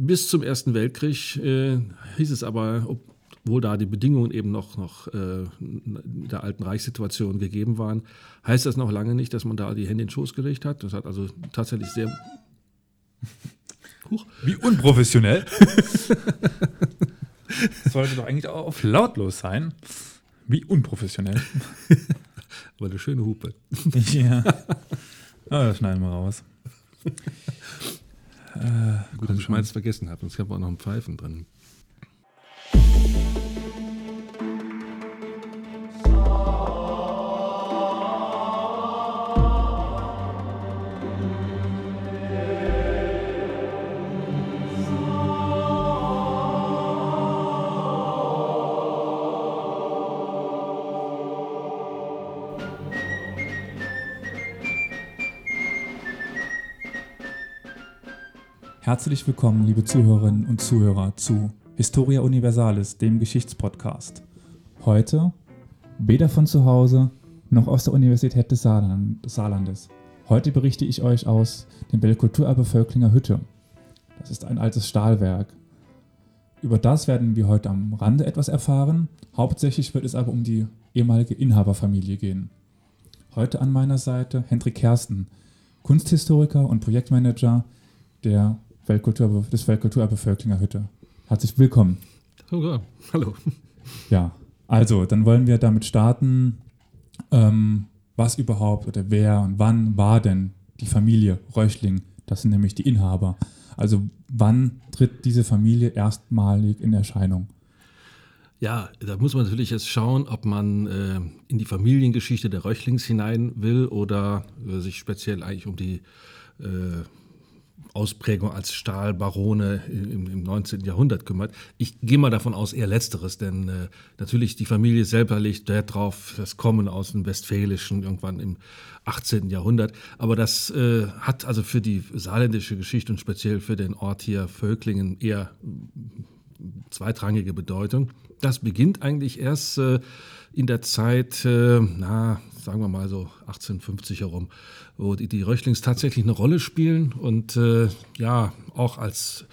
bis zum Ersten Weltkrieg äh, hieß es aber, obwohl da die Bedingungen eben noch, noch äh, der alten Reichssituation gegeben waren, heißt das noch lange nicht, dass man da die Hände in den Schoß gelegt hat. Das hat also tatsächlich sehr. Huch. Wie unprofessionell. das sollte doch eigentlich auch auf lautlos sein. Wie unprofessionell. Aber eine schöne Hupe. ja. Ah, das schneiden wir raus. Äh, Gut, dass ich meins vergessen habe. Sonst haben wir auch noch einen Pfeifen drin. Herzlich willkommen, liebe Zuhörerinnen und Zuhörer, zu Historia Universalis, dem Geschichtspodcast. Heute weder von zu Hause noch aus der Universität des, Saarland, des Saarlandes. Heute berichte ich euch aus dem Weltkulturerbe Völklinger Hütte. Das ist ein altes Stahlwerk. Über das werden wir heute am Rande etwas erfahren. Hauptsächlich wird es aber um die ehemalige Inhaberfamilie gehen. Heute an meiner Seite Hendrik Kersten, Kunsthistoriker und Projektmanager der Weltkultur, des Weltkulturerbe Völklinger Hütte. Herzlich willkommen. Hallo. Ja, also dann wollen wir damit starten, ähm, was überhaupt oder wer und wann war denn die Familie Reuchling? Das sind nämlich die Inhaber. Also wann tritt diese Familie erstmalig in Erscheinung? Ja, da muss man natürlich jetzt schauen, ob man äh, in die Familiengeschichte der Reuchlings hinein will oder äh, sich speziell eigentlich um die äh, Ausprägung als Stahlbarone im, im 19. Jahrhundert kümmert. Ich gehe mal davon aus, eher Letzteres, denn äh, natürlich die Familie selber legt Wert drauf, das Kommen aus dem Westfälischen irgendwann im 18. Jahrhundert. Aber das äh, hat also für die saarländische Geschichte und speziell für den Ort hier Völklingen eher zweitrangige Bedeutung. Das beginnt eigentlich erst äh, in der Zeit, äh, na, sagen wir mal so 1850 herum, wo die, die Röchlings tatsächlich eine Rolle spielen und äh, ja, auch als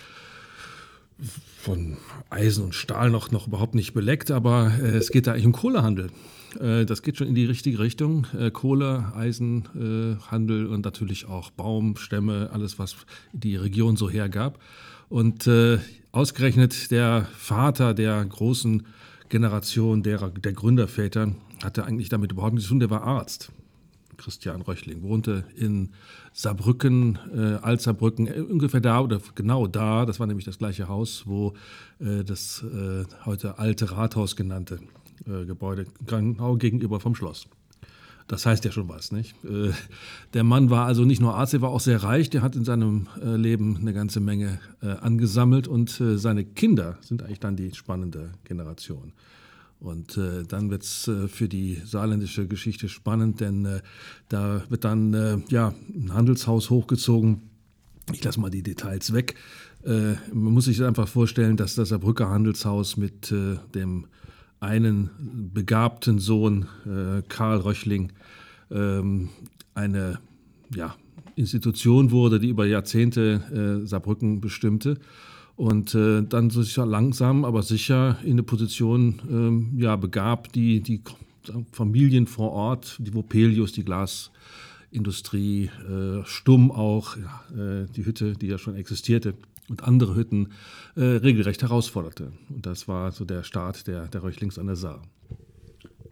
von Eisen und Stahl noch, noch überhaupt nicht beleckt, aber äh, es geht da eigentlich um Kohlehandel. Äh, das geht schon in die richtige Richtung. Äh, Kohle, Eisenhandel und natürlich auch Baumstämme, alles, was die Region so hergab. Und äh, ausgerechnet der Vater der großen Generation derer, der Gründerväter hatte eigentlich damit überhaupt nichts zu tun, der war Arzt. Christian Röchling wohnte in Saarbrücken, äh, Altsaarbrücken, äh, ungefähr da oder genau da, das war nämlich das gleiche Haus, wo äh, das äh, heute alte Rathaus genannte äh, Gebäude genau gegenüber vom Schloss. Das heißt ja schon was, nicht? Äh, der Mann war also nicht nur Arzt, er war auch sehr reich, der hat in seinem äh, Leben eine ganze Menge angesammelt und seine Kinder sind eigentlich dann die spannende Generation. Und äh, dann wird es äh, für die saarländische Geschichte spannend, denn äh, da wird dann ja, ein Handelshaus hochgezogen. Ich lasse mal die Details weg. man muss sich einfach vorstellen, dass das Saarbrücker Handelshaus mit dem einen begabten Sohn, äh, Karl Röchling, ähm, eine ja, Institution wurde, die über Jahrzehnte äh, Saarbrücken bestimmte und äh, dann sich langsam, aber sicher in eine Position ähm, ja, begab, die die Familien vor Ort, die Vopelius, die Glasindustrie, äh, Stumm auch, ja, äh, die Hütte, die ja schon existierte, und andere Hütten äh, regelrecht herausforderte. Und das war so der Start der, der Reuchlings an der Saar.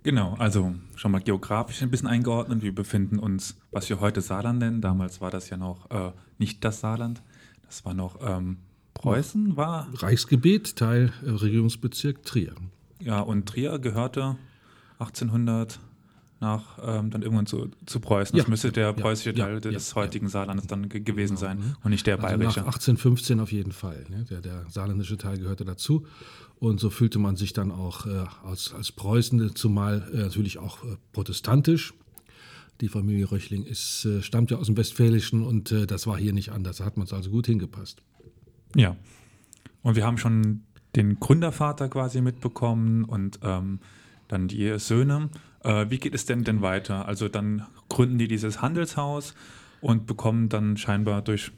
Genau, also schon mal geografisch ein bisschen eingeordnet. Wir befinden uns, was wir heute Saarland nennen. Damals war das ja noch äh, nicht das Saarland. Das war noch ähm, Preußen, war. Reichsgebiet, Teil äh, Regierungsbezirk Trier. Ja, und Trier gehörte 1800 nach ähm, dann irgendwann zu, zu Preußen. Das ja, müsste der preußische ja, Teil des heutigen Saarlandes dann ge gewesen genau, sein ne? und nicht der also bayerische. Nach 1815 auf jeden Fall. Ne? Der, der saarländische Teil gehörte dazu. Und so fühlte man sich dann auch äh, als, als Preußen, zumal äh, natürlich auch äh, protestantisch. Die Familie Röchling ist, äh, stammt ja aus dem Westfälischen und äh, das war hier nicht anders. Da hat man es also gut hingepasst. Ja. Und wir haben schon den Gründervater quasi mitbekommen und ähm, dann die Söhne. Äh, wie geht es denn denn weiter? Also dann gründen die dieses Handelshaus und bekommen dann scheinbar durch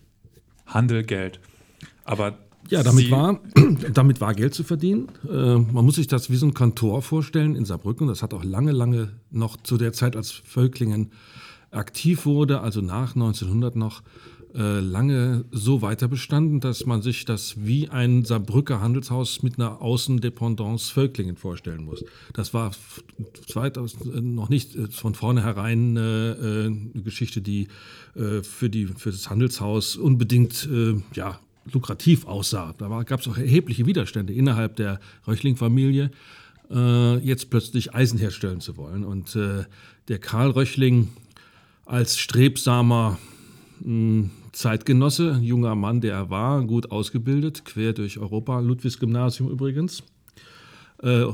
Handel Geld. Aber ja, damit war, damit war Geld zu verdienen. Äh, man muss sich das wie so ein Kantor vorstellen in Saarbrücken. Das hat auch lange, lange noch zu der Zeit, als Völklingen aktiv wurde, also nach 1900 noch, äh, lange so weiter bestanden, dass man sich das wie ein Saarbrücker Handelshaus mit einer Außendependance Völklingen vorstellen muss. Das war 2000 äh, noch nicht äh, von vornherein eine Geschichte, die für, die, für das Handelshaus unbedingt ja, lukrativ aussah. Da gab es auch erhebliche Widerstände innerhalb der Röchling-Familie, jetzt plötzlich Eisen herstellen zu wollen. Und der Karl Röchling als strebsamer hm, Zeitgenosse, junger Mann, der er war, gut ausgebildet, quer durch Europa, Ludwigs Gymnasium übrigens, äh,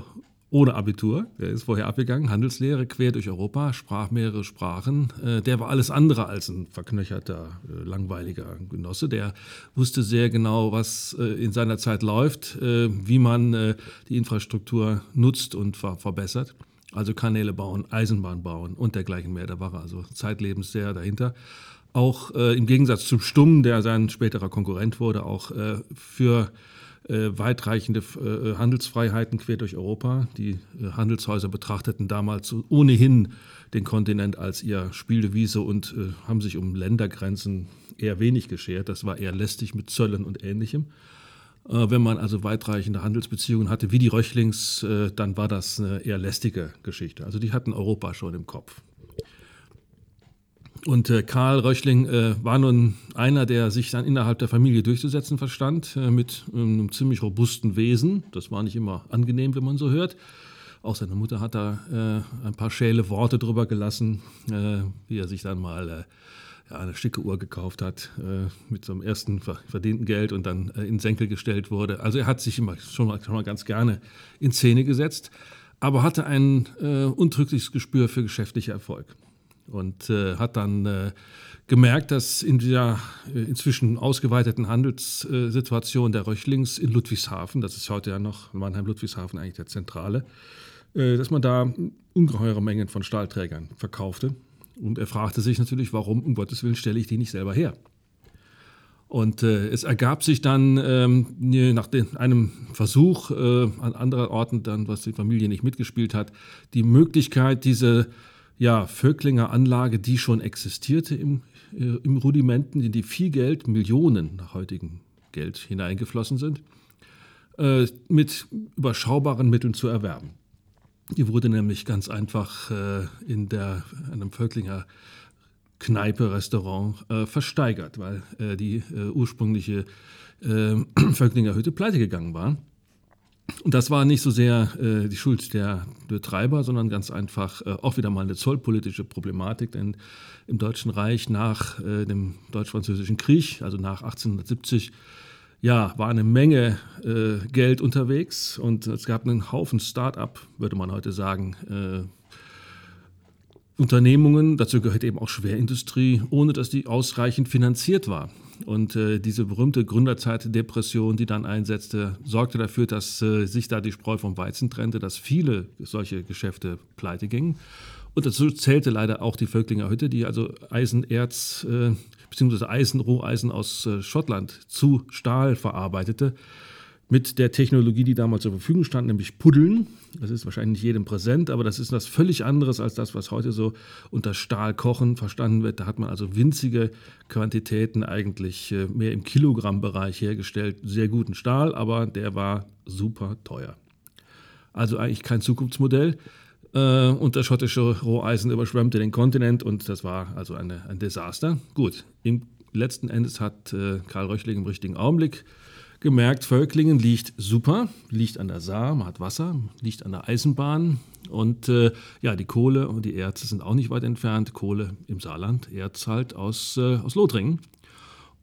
ohne Abitur. Der ist vorher abgegangen, Handelslehre quer durch Europa, sprach mehrere Sprachen. Äh, der war alles andere als ein verknöcherter, äh, langweiliger Genosse. Der wusste sehr genau, was äh, in seiner Zeit läuft, wie man die Infrastruktur nutzt und verbessert. Also Kanäle bauen, Eisenbahn bauen und dergleichen mehr. Da war er also zeitlebens sehr dahinter. Auch im Gegensatz zum Stumm, der sein späterer Konkurrent wurde, auch für äh, weitreichende äh, Handelsfreiheiten quer durch Europa. Die äh, Handelshäuser betrachteten damals ohnehin den Kontinent als ihr Spieldewiese und äh, haben sich um Ländergrenzen eher wenig geschert. Das war eher lästig mit Zöllen und Ähnlichem. Äh, wenn man also weitreichende Handelsbeziehungen hatte, wie die Röchlings, äh, dann war das eine eher lästige Geschichte. Also die hatten Europa schon im Kopf. Und äh, Karl Röchling äh, war nun einer, der sich dann innerhalb der Familie durchzusetzen verstand, äh, mit ähm, einem ziemlich robusten Wesen. Das war nicht immer angenehm, wenn man so hört. Auch seine Mutter hat da äh, ein paar schäle Worte drüber gelassen, äh, wie er sich dann mal äh, ja, eine schicke Uhr gekauft hat mit so einem ersten verdienten Geld und dann in Senkel gestellt wurde. Also er hat sich immer schon mal, schon mal ganz gerne in Szene gesetzt, aber hatte ein untrügliches Gespür für geschäftlicher Erfolg und äh, hat dann äh, gemerkt, dass in dieser äh, inzwischen ausgeweiteten Handelssituation der Röchlings in Ludwigshafen, das ist heute ja noch Mannheim-Ludwigshafen eigentlich der Zentrale, äh, dass man da ungeheure Mengen von Stahlträgern verkaufte. Und er fragte sich natürlich, warum, um Gottes Willen, stelle ich die nicht selber her? Und äh, es ergab sich dann ähm, nach den, einem Versuch äh, an anderen Orten, dann, was die Familie nicht mitgespielt hat, die Möglichkeit, diese ja, Völklinger Anlage, die schon existierte im, äh, im Rudimenten, in die viel Geld, Millionen nach heutigem Geld hineingeflossen sind, äh, mit überschaubaren Mitteln zu erwerben. Die wurde nämlich ganz einfach äh, in der, einem Völklinger Kneipe, Restaurant äh, versteigert, weil äh, die äh, ursprüngliche Völklinger Hütte pleite gegangen war. Und das war nicht so sehr äh, die Schuld der Betreiber, sondern ganz einfach äh, auch wieder mal eine zollpolitische Problematik. Denn im Deutschen Reich nach äh, dem Deutsch-Französischen Krieg, also nach 1870, ja, war eine Menge äh, Geld unterwegs und es gab einen Haufen Start-up, würde man heute sagen, äh, Unternehmungen, dazu gehört eben auch Schwerindustrie, ohne dass die ausreichend finanziert war. Und äh, diese berühmte Gründerzeitdepression, die dann einsetzte, sorgte dafür, dass äh, sich da die Spreu vom Weizen trennte, dass viele solche Geschäfte pleite gingen. Und dazu zählte leider auch die Völklinger Hütte, die also Eisenerz äh, bzw. Eisen, Roheisen aus äh, Schottland zu Stahl verarbeitete mit der Technologie, die damals zur Verfügung stand, nämlich Puddeln. Das ist wahrscheinlich nicht jedem präsent, aber das ist was völlig anderes als das, was heute so unter Stahlkochen verstanden wird. Da hat man also winzige Quantitäten eigentlich äh, mehr im Kilogrammbereich hergestellt. Sehr guten Stahl, aber der war super teuer. Also eigentlich kein Zukunftsmodell. Äh, und das schottische Roheisen überschwemmte den Kontinent und das war also eine, ein Desaster. Gut, im letzten Endes hat äh, Karl Röchling im richtigen Augenblick gemerkt, Völklingen liegt super, liegt an der Saar, man hat Wasser, liegt an der Eisenbahn und äh, ja, die Kohle und die Erze sind auch nicht weit entfernt. Kohle im Saarland, Erz halt aus, äh, aus Lothringen.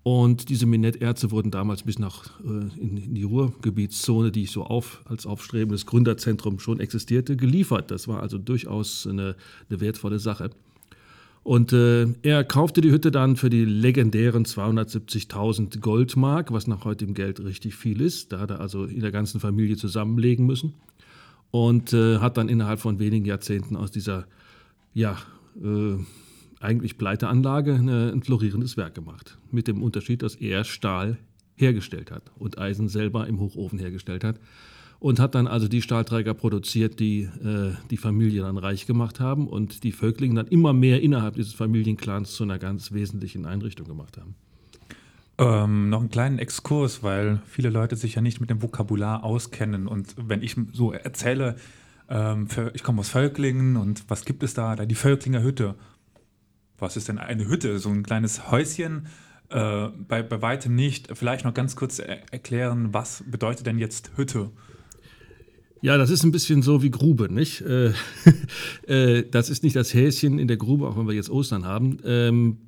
Und diese Minetterze wurden damals bis nach äh, in, die Ruhrgebietszone, die so auf, als aufstrebendes Gründerzentrum schon existierte, geliefert. Das war also durchaus eine, eine wertvolle Sache. Und äh, er kaufte die Hütte dann für die legendären 270.000 Goldmark, was nach heutigem Geld richtig viel ist. Da hat er also in der ganzen Familie zusammenlegen müssen. Und äh, hat dann innerhalb von wenigen Jahrzehnten aus dieser, ja, äh, eigentlich Pleiteanlage ein florierendes Werk gemacht. Mit dem Unterschied, dass er Stahl hergestellt hat und Eisen selber im Hochofen hergestellt hat und hat dann also die Stahlträger produziert, die äh, die Familie dann reich gemacht haben und die Völklinge dann immer mehr innerhalb dieses Familienclans zu einer ganz wesentlichen Einrichtung gemacht haben. Ähm, noch einen kleinen Exkurs, weil viele Leute sich ja nicht mit dem Vokabular auskennen. Und wenn ich so erzähle, ähm, ich komme aus Völklingen und was gibt es da? Da die Völklinger Hütte. Was ist denn eine Hütte? So ein kleines Häuschen? Äh, bei, bei weitem nicht. Vielleicht noch ganz kurz er erklären, was bedeutet denn jetzt Hütte? Ja, das ist ein bisschen so wie Grube, nicht? Äh, äh, das ist nicht das Häschen in der Grube, auch wenn wir jetzt Ostern haben. Ähm,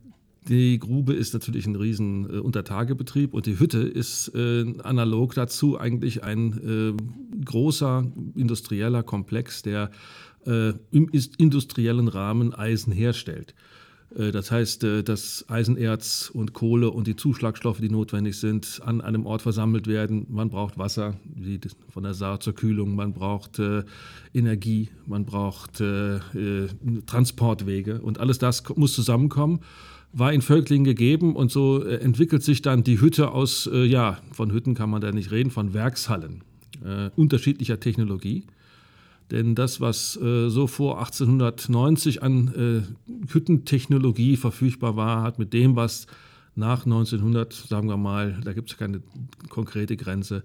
die Grube ist natürlich ein riesen äh, Untertagebetrieb und die Hütte ist äh, analog dazu eigentlich ein äh, großer industrieller Komplex, der im industriellen Rahmen Eisen herstellt. Äh, das heißt, äh, dass Eisenerz und Kohle und die Zuschlagstoffe, die notwendig sind, an einem Ort versammelt werden. Man braucht Wasser, wie von der Saar zur Kühlung, man braucht äh, Energie, man braucht Transportwege und alles das muss zusammenkommen. War in Völklingen gegeben und so entwickelt sich dann die Hütte aus, ja, von Hütten kann man da nicht reden, von Werkshallen unterschiedlicher Technologie. Denn das, was äh, so vor 1890 an äh, Hüttentechnologie verfügbar war, hat mit dem, was nach 1900, sagen wir mal, da gibt es keine konkrete Grenze,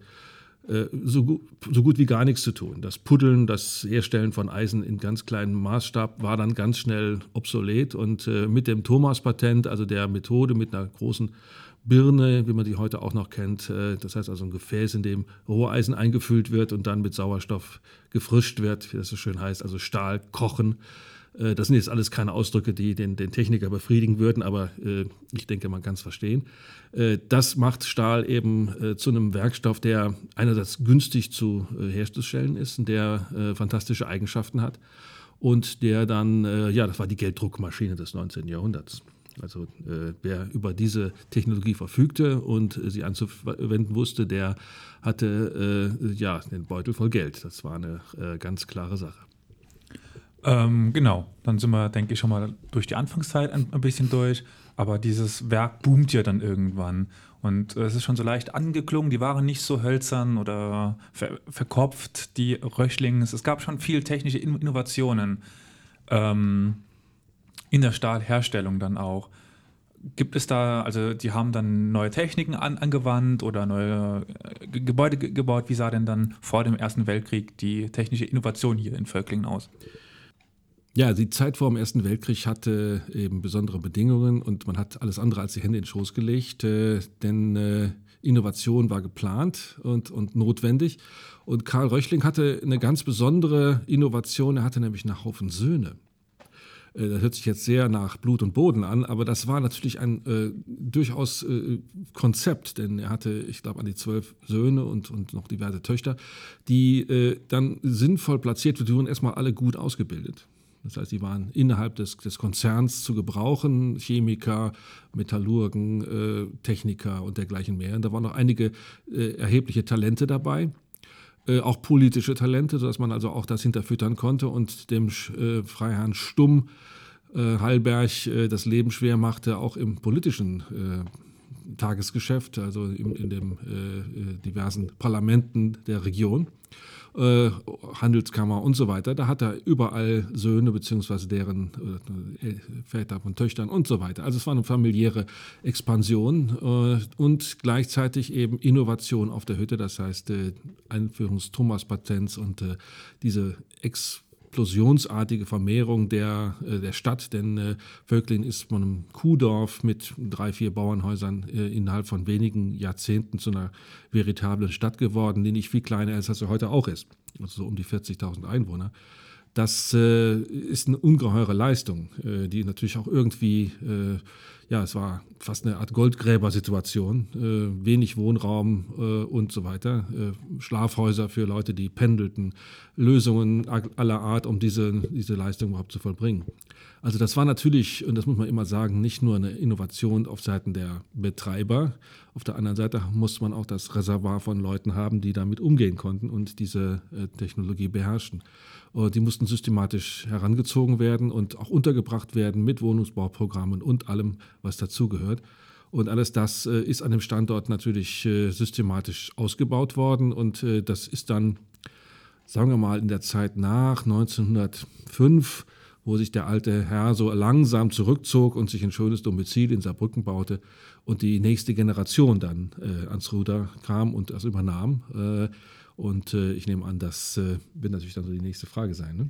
äh, so, so, gut wie gar nichts zu tun. Das Puddeln, das Herstellen von Eisen in ganz kleinem Maßstab war dann ganz schnell obsolet und äh, mit dem Thomas-Patent, also der Methode mit einer großen Birne, wie man die heute auch noch kennt. Äh, das heißt also ein Gefäß, in dem Roheisen eingefüllt wird und dann mit Sauerstoff gefrischt wird, wie das so schön heißt, also Stahl kochen. Äh, das sind jetzt alles keine Ausdrücke, die den, den Techniker befriedigen würden, aber äh, ich denke, man kann es verstehen. das macht Stahl eben zu einem Werkstoff, der einerseits günstig zu herstellen ist und der fantastische Eigenschaften hat und der dann, ja, das war die Gelddruckmaschine des 19. Jahrhunderts. Also äh, wer über diese Technologie verfügte und äh, sie anzuwenden wusste, der hatte äh, ja den Beutel voll Geld. Das war eine äh, ganz klare Sache. Ähm, genau, dann sind wir, denke ich, schon mal durch die Anfangszeit ein, ein, bisschen durch. Aber dieses Werk boomt ja dann irgendwann. Und es ist schon so leicht angeklungen, die waren nicht so hölzern oder ver verkopft, die Röchlings. Es gab schon viel technische Innovationen. Ähm, in der Stahlherstellung dann auch. Gibt es da, also die haben dann neue Techniken an, angewandt oder neue äh, Gebäude gebaut? Wie sah denn dann vor dem Ersten Weltkrieg die technische Innovation hier in Völklingen aus? Ja, die Zeit vor dem Ersten Weltkrieg hatte eben besondere Bedingungen und man hat alles andere als die Hände in den Schoß gelegt, äh, denn äh, Innovation war geplant und, und notwendig. Und Karl Röchling hatte eine ganz besondere Innovation, er hatte nämlich einen Haufen Söhne. Äh, das hört sich jetzt sehr nach Blut und Boden an, aber das war natürlich ein äh, durchaus äh, Konzept, denn er hatte, ich glaube, an die zwölf Söhne und, und noch diverse Töchter, die äh, dann sinnvoll platziert wurden, erstmal alle gut ausgebildet. Das heißt, sie waren innerhalb des, des Konzerns zu gebrauchen, Chemiker, Metallurgen, äh, Techniker und dergleichen mehr. Und da waren noch einige äh, erhebliche Talente dabei. Äh, auch politische Talente, sodass man also auch das hinterfüttern konnte und dem äh, Freiherrn Stumm äh, Hallberg äh, das Leben schwer machte, auch im politischen äh, Tagesgeschäft, also in, in den diversen Parlamenten der Region äh, Handelskammer und so weiter. Da hat er überall Söhne bzw. deren äh, Väter von Töchtern und so weiter. Also es war eine familiäre Expansion äh, und gleichzeitig eben Innovation auf der Hütte, das heißt äh, Einführung Thomas-Patents und äh, diese Expansion explosionsartige Vermehrung der, äh, der Stadt, denn äh, Völklin ist von einem Kuhdorf mit drei, vier Bauernhäusern äh, innerhalb von wenigen Jahrzehnten zu einer veritablen Stadt geworden, die nicht viel kleiner ist, als sie heute auch ist. Also so um die 40.000 Einwohner. Das äh, ist eine ungeheure Leistung, äh, die natürlich auch irgendwie äh, ja, es war fast eine Art Goldgräbersituation, äh, wenig Wohnraum äh, und so weiter, äh, Schlafhäuser für Leute, die pendelten, Lösungen aller Art, um diese, diese Leistung überhaupt zu vollbringen. Also das war natürlich, und das muss man immer sagen, nicht nur eine Innovation auf Seiten der Betreiber. Auf der anderen Seite muss man auch das Reservoir von Leuten haben, die damit umgehen konnten und diese Technologie beherrschen. Die mussten systematisch herangezogen werden und auch untergebracht werden mit Wohnungsbauprogrammen und allem, was dazugehört. Und alles das äh, ist an dem Standort natürlich äh, systematisch ausgebaut worden. Und äh, das ist dann, sagen wir mal, in der Zeit nach 1905, wo sich der alte Herr so langsam zurückzog und sich ein schönes Domizil in Saarbrücken baute und die nächste Generation dann äh, ans Ruder kam und das übernahm. Äh, und äh, ich nehme an, das wird natürlich dann so die nächste Frage sein. Ne?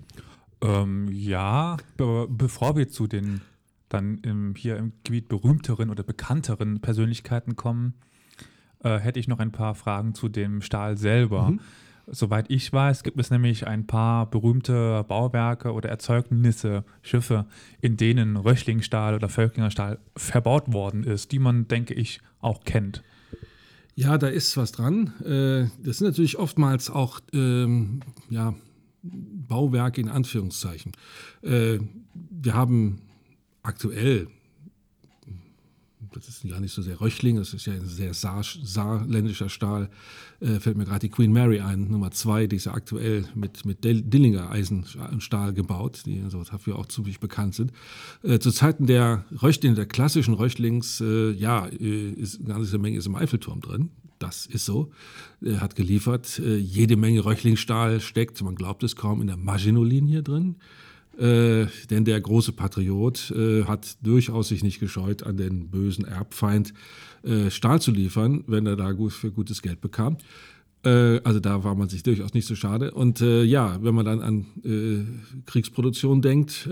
Ähm, ja, be bevor wir zu den dann im, hier im Gebiet berühmteren oder bekannteren Persönlichkeiten kommen, äh, hätte ich noch ein paar Fragen zu dem Stahl selber. Mhm. Soweit ich weiß, gibt es nämlich ein paar berühmte Bauwerke oder Erzeugnisse, Schiffe, in denen Röchlingstahl oder Völklingerstahl verbaut worden ist, die man, denke ich, auch kennt. Ja, da ist was dran. Äh, das sind natürlich oftmals auch ähm, ja, Bauwerke in Anführungszeichen. Äh, wir haben aktuell, das ist gar nicht so sehr Röchling, das ist ja ein sehr saar, saarländischer Stahl, äh, fällt mir gerade die Queen Mary ein, Nummer zwei, die ist ja aktuell mit, mit Dillinger Eisenstahl gebaut, die also dafür auch ziemlich bekannt sind. Äh, zu Zeiten der Röchling, der klassischen Röchlings, äh, ja, äh, ist eine ganze Menge ist im Eiffelturm drin. Das ist so. Er hat geliefert. Äh, jede Menge Röchlingstahl steckt, man glaubt es kaum, in der Maginot-Linie drin. Äh, denn der große Patriot äh, hat durchaus sich nicht gescheut, an den bösen Erbfeind äh, Stahl zu liefern, wenn er da gut für gutes Geld bekam. Äh, also da war man sich durchaus nicht so schade. Und äh, ja, wenn man dann an Kriegsproduktion denkt,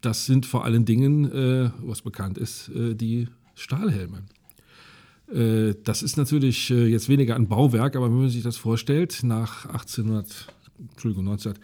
das sind vor allen Dingen, was bekannt ist, die Stahlhelme. Das ist natürlich jetzt weniger ein Bauwerk, aber wenn man sich das vorstellt, nach 1800, Entschuldigung, 1900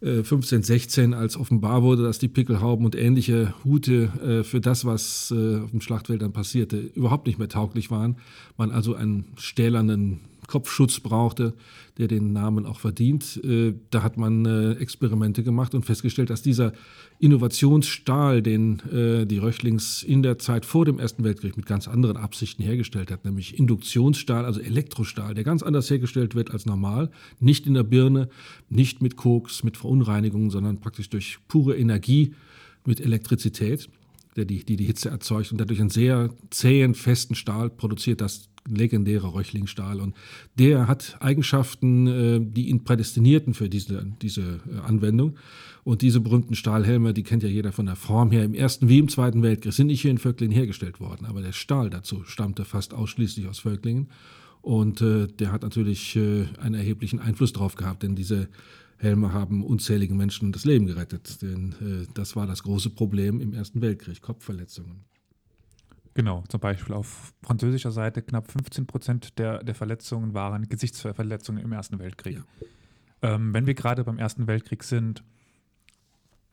15, äh, 16, als offenbar wurde, dass die Pickelhauben und ähnliche Hute äh, für das, was äh, auf dem Schlachtfeld dann passierte, überhaupt nicht mehr tauglich waren. Man also einen stählernen Kopfschutz brauchte, der den Namen auch verdient. Äh, da hat man äh, Experimente gemacht und festgestellt, dass dieser Innovationsstahl, den äh, die Röchlings in der Zeit vor dem Ersten Weltkrieg mit ganz anderen Absichten hergestellt hat, nämlich Induktionsstahl, also Elektrostahl, der ganz anders hergestellt wird als normal, nicht in der Birne, nicht mit Koks, mit Verunreinigungen, sondern praktisch durch pure Energie mit Elektrizität die, die die Hitze erzeugt und dadurch einen sehr zähen, festen Stahl produziert, das legendäre Röchlingstahl. Und der hat Eigenschaften, äh, die ihn prädestinierten für diese, diese äh, Anwendung. Und diese berühmten Stahlhelme, die kennt ja jeder von der Form her, im Ersten wie im Zweiten Weltkrieg, sind nicht hier in Völklingen hergestellt worden. Aber der Stahl dazu stammte fast ausschließlich aus Völklingen. Und äh, der hat natürlich einen erheblichen Einfluss darauf gehabt, denn diese Helme haben unzähligen Menschen das Leben gerettet. Denn das war das große Problem im Ersten Weltkrieg, Kopfverletzungen. Genau, zum Beispiel auf französischer Seite knapp 15 Prozent der, der Verletzungen waren Gesichtsverletzungen im Ersten Weltkrieg. Ja. Ähm, wenn wir gerade beim Ersten Weltkrieg sind,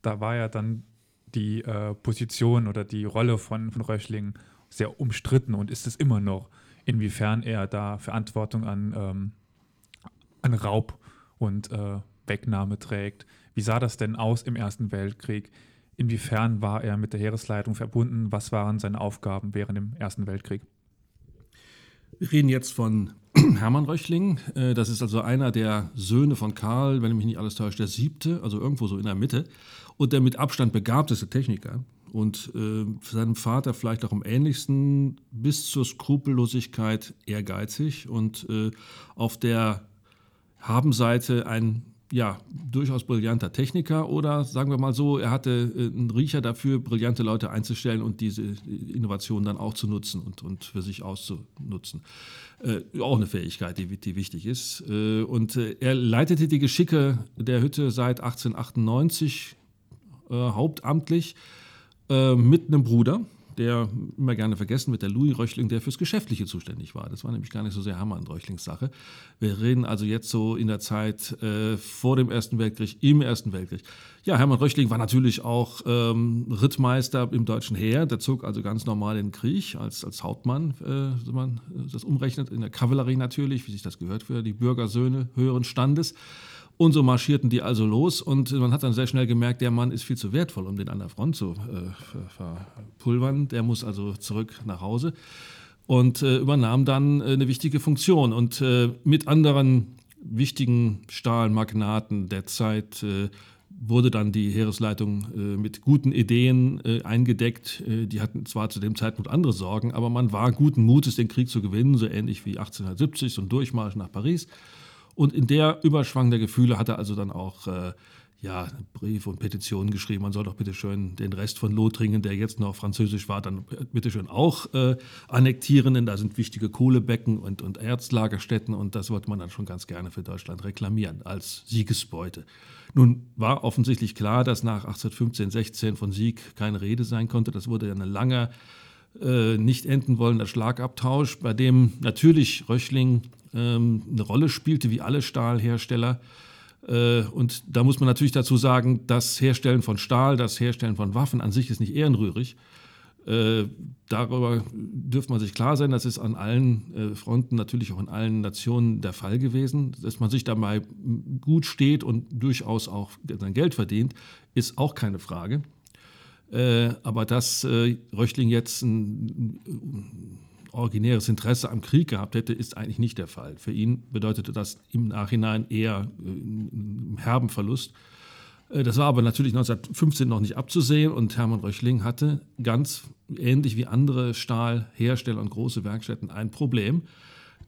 da war ja dann die äh, Position oder die Rolle von, von Röchling sehr umstritten und ist es immer noch, inwiefern er da Verantwortung an, ähm, an Raub und äh, Wegnahme trägt. Wie sah das denn aus im Ersten Weltkrieg? Inwiefern war er mit der Heeresleitung verbunden? Was waren seine Aufgaben während dem Ersten Weltkrieg? Wir reden jetzt von Hermann Röchling. Äh, das ist also einer der Söhne von Karl, wenn mich nicht alles täuscht, der siebte, also irgendwo so in der Mitte. Und der mit Abstand begabteste Techniker. Und äh, seinem Vater vielleicht auch am ähnlichsten bis zur Skrupellosigkeit ehrgeizig und äh, auf der Habenseite ein ja, durchaus brillanter Techniker oder sagen wir mal so, er hatte äh, einen Riecher dafür, brillante Leute einzustellen und diese Innovation dann auch zu nutzen und, und für sich auszunutzen. Äh, auch eine Fähigkeit, die, die wichtig ist. Äh, und äh, er leitete die Geschicke der Hütte seit 1898 äh, hauptamtlich äh, mit einem Bruder, der immer gerne vergessen wird, der Louis Röchling, der fürs Geschäftliche zuständig war. Das war nämlich gar nicht so sehr Hermann Röchlings Sache. Wir reden also jetzt so in der Zeit äh, vor dem Ersten Weltkrieg, im Ersten Weltkrieg. Ja, Hermann Röchling war natürlich auch ähm, Rittmeister im deutschen Heer. Der zog also ganz normal in den Krieg als, als Hauptmann, äh, wenn man das umrechnet, in der Kavallerie natürlich, wie sich das gehört für die Bürgersöhne höheren Standes. Und so marschierten die also los und man hat dann sehr schnell gemerkt, der Mann ist viel zu wertvoll, um den an der Front zu äh, verpulvern. Der muss also zurück nach Hause und äh, übernahm dann äh, eine wichtige Funktion. Und äh, mit anderen wichtigen Stahlmagnaten der Zeit, äh, wurde dann die Heeresleitung äh, mit guten Ideen äh, eingedeckt. Äh, die hatten zwar zu dem Zeitpunkt andere Sorgen, aber man war guten Mutes, den Krieg zu gewinnen, so ähnlich wie 1870, so ein Durchmarsch nach Paris. Und in der Überschwang der Gefühle hat er also dann auch äh, ja, Briefe und Petitionen geschrieben, man soll doch bitte schön den Rest von Lothringen, der jetzt noch französisch war, dann bitte schön auch äh, annektieren, denn da sind wichtige Kohlebecken und, und Erzlagerstätten und das wollte man dann schon ganz gerne für Deutschland reklamieren als Siegesbeute. Nun war offensichtlich klar, dass nach 1815, 16 von Sieg keine Rede sein konnte. Das wurde ein langer, äh, nicht enden wollender Schlagabtausch, bei dem natürlich Röchling ähm, eine Rolle spielte, wie alle Stahlhersteller. Äh, und da muss man natürlich dazu sagen, das Herstellen von Stahl, das Herstellen von Waffen an sich ist nicht ehrenrührig. Äh, darüber dürfte man sich klar sein, das ist an allen äh, Fronten, natürlich auch in allen Nationen der Fall gewesen. Dass man sich dabei gut steht und durchaus auch sein Geld verdient, ist auch keine Frage. aber dass Röchling jetzt ein originäres Interesse am Krieg gehabt hätte, ist eigentlich nicht der Fall. Für ihn bedeutete das im Nachhinein eher äh, einen herben Verlust. Äh, das war aber natürlich 1915 noch nicht abzusehen und Hermann Röchling hatte ganz ähnlich wie andere Stahlhersteller und große Werkstätten ein Problem.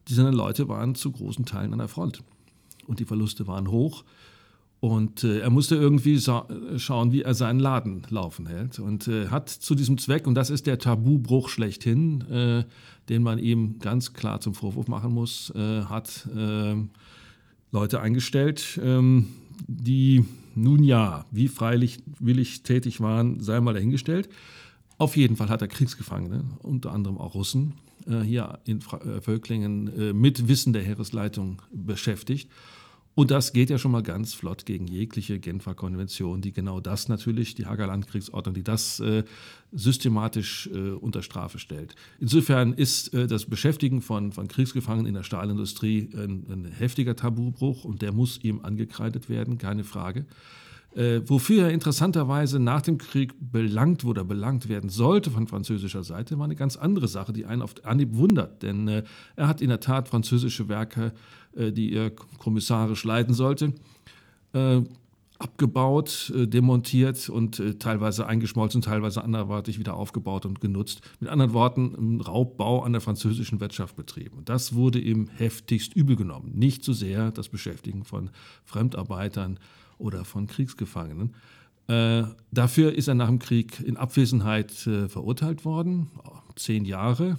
Diese Leute waren zu großen Teilen an der Front und die Verluste waren hoch. Und äh, er musste irgendwie schauen, wie er seinen Laden laufen hält. Und äh, hat zu diesem Zweck, und das ist der Tabubruch schlechthin, äh, den man ihm ganz klar zum Vorwurf machen muss, äh, hat äh, Leute eingestellt, ähm, die nun ja, wie freilich willig tätig waren, sei mal dahingestellt. Auf jeden Fall hat er Kriegsgefangene, unter anderem auch Russen, äh, hier in Völklingen mit Wissen der Heeresleitung beschäftigt und das geht ja schon mal ganz flott gegen jegliche Genfer Konvention, die genau das natürlich, die Hager Landkriegsordnung, die das äh, systematisch äh, unter Strafe stellt. Insofern ist äh, das Beschäftigen von, von Kriegsgefangenen in der Stahlindustrie ein, ein heftiger Tabubruch und der muss ihm angekreidet werden, keine Frage. Äh, wofür er interessanterweise nach dem Krieg belangt wurde, belangt werden sollte von französischer Seite, war eine ganz andere Sache, die einen auf Anhieb wundert. Denn äh, er hat in der Tat französische Werke, die er kommissarisch leiten sollte, äh, abgebaut, äh, demontiert und äh, teilweise eingeschmolzen, teilweise anderweitig wieder aufgebaut und genutzt. Mit anderen Worten, ein Raubbau an der französischen Wirtschaft betrieben. Das wurde ihm heftigst übel genommen. Nicht so sehr das Beschäftigen von Fremdarbeitern oder von Kriegsgefangenen. Äh, dafür ist er nach dem Krieg in Abwesenheit äh, verurteilt worden. Zehn Jahre,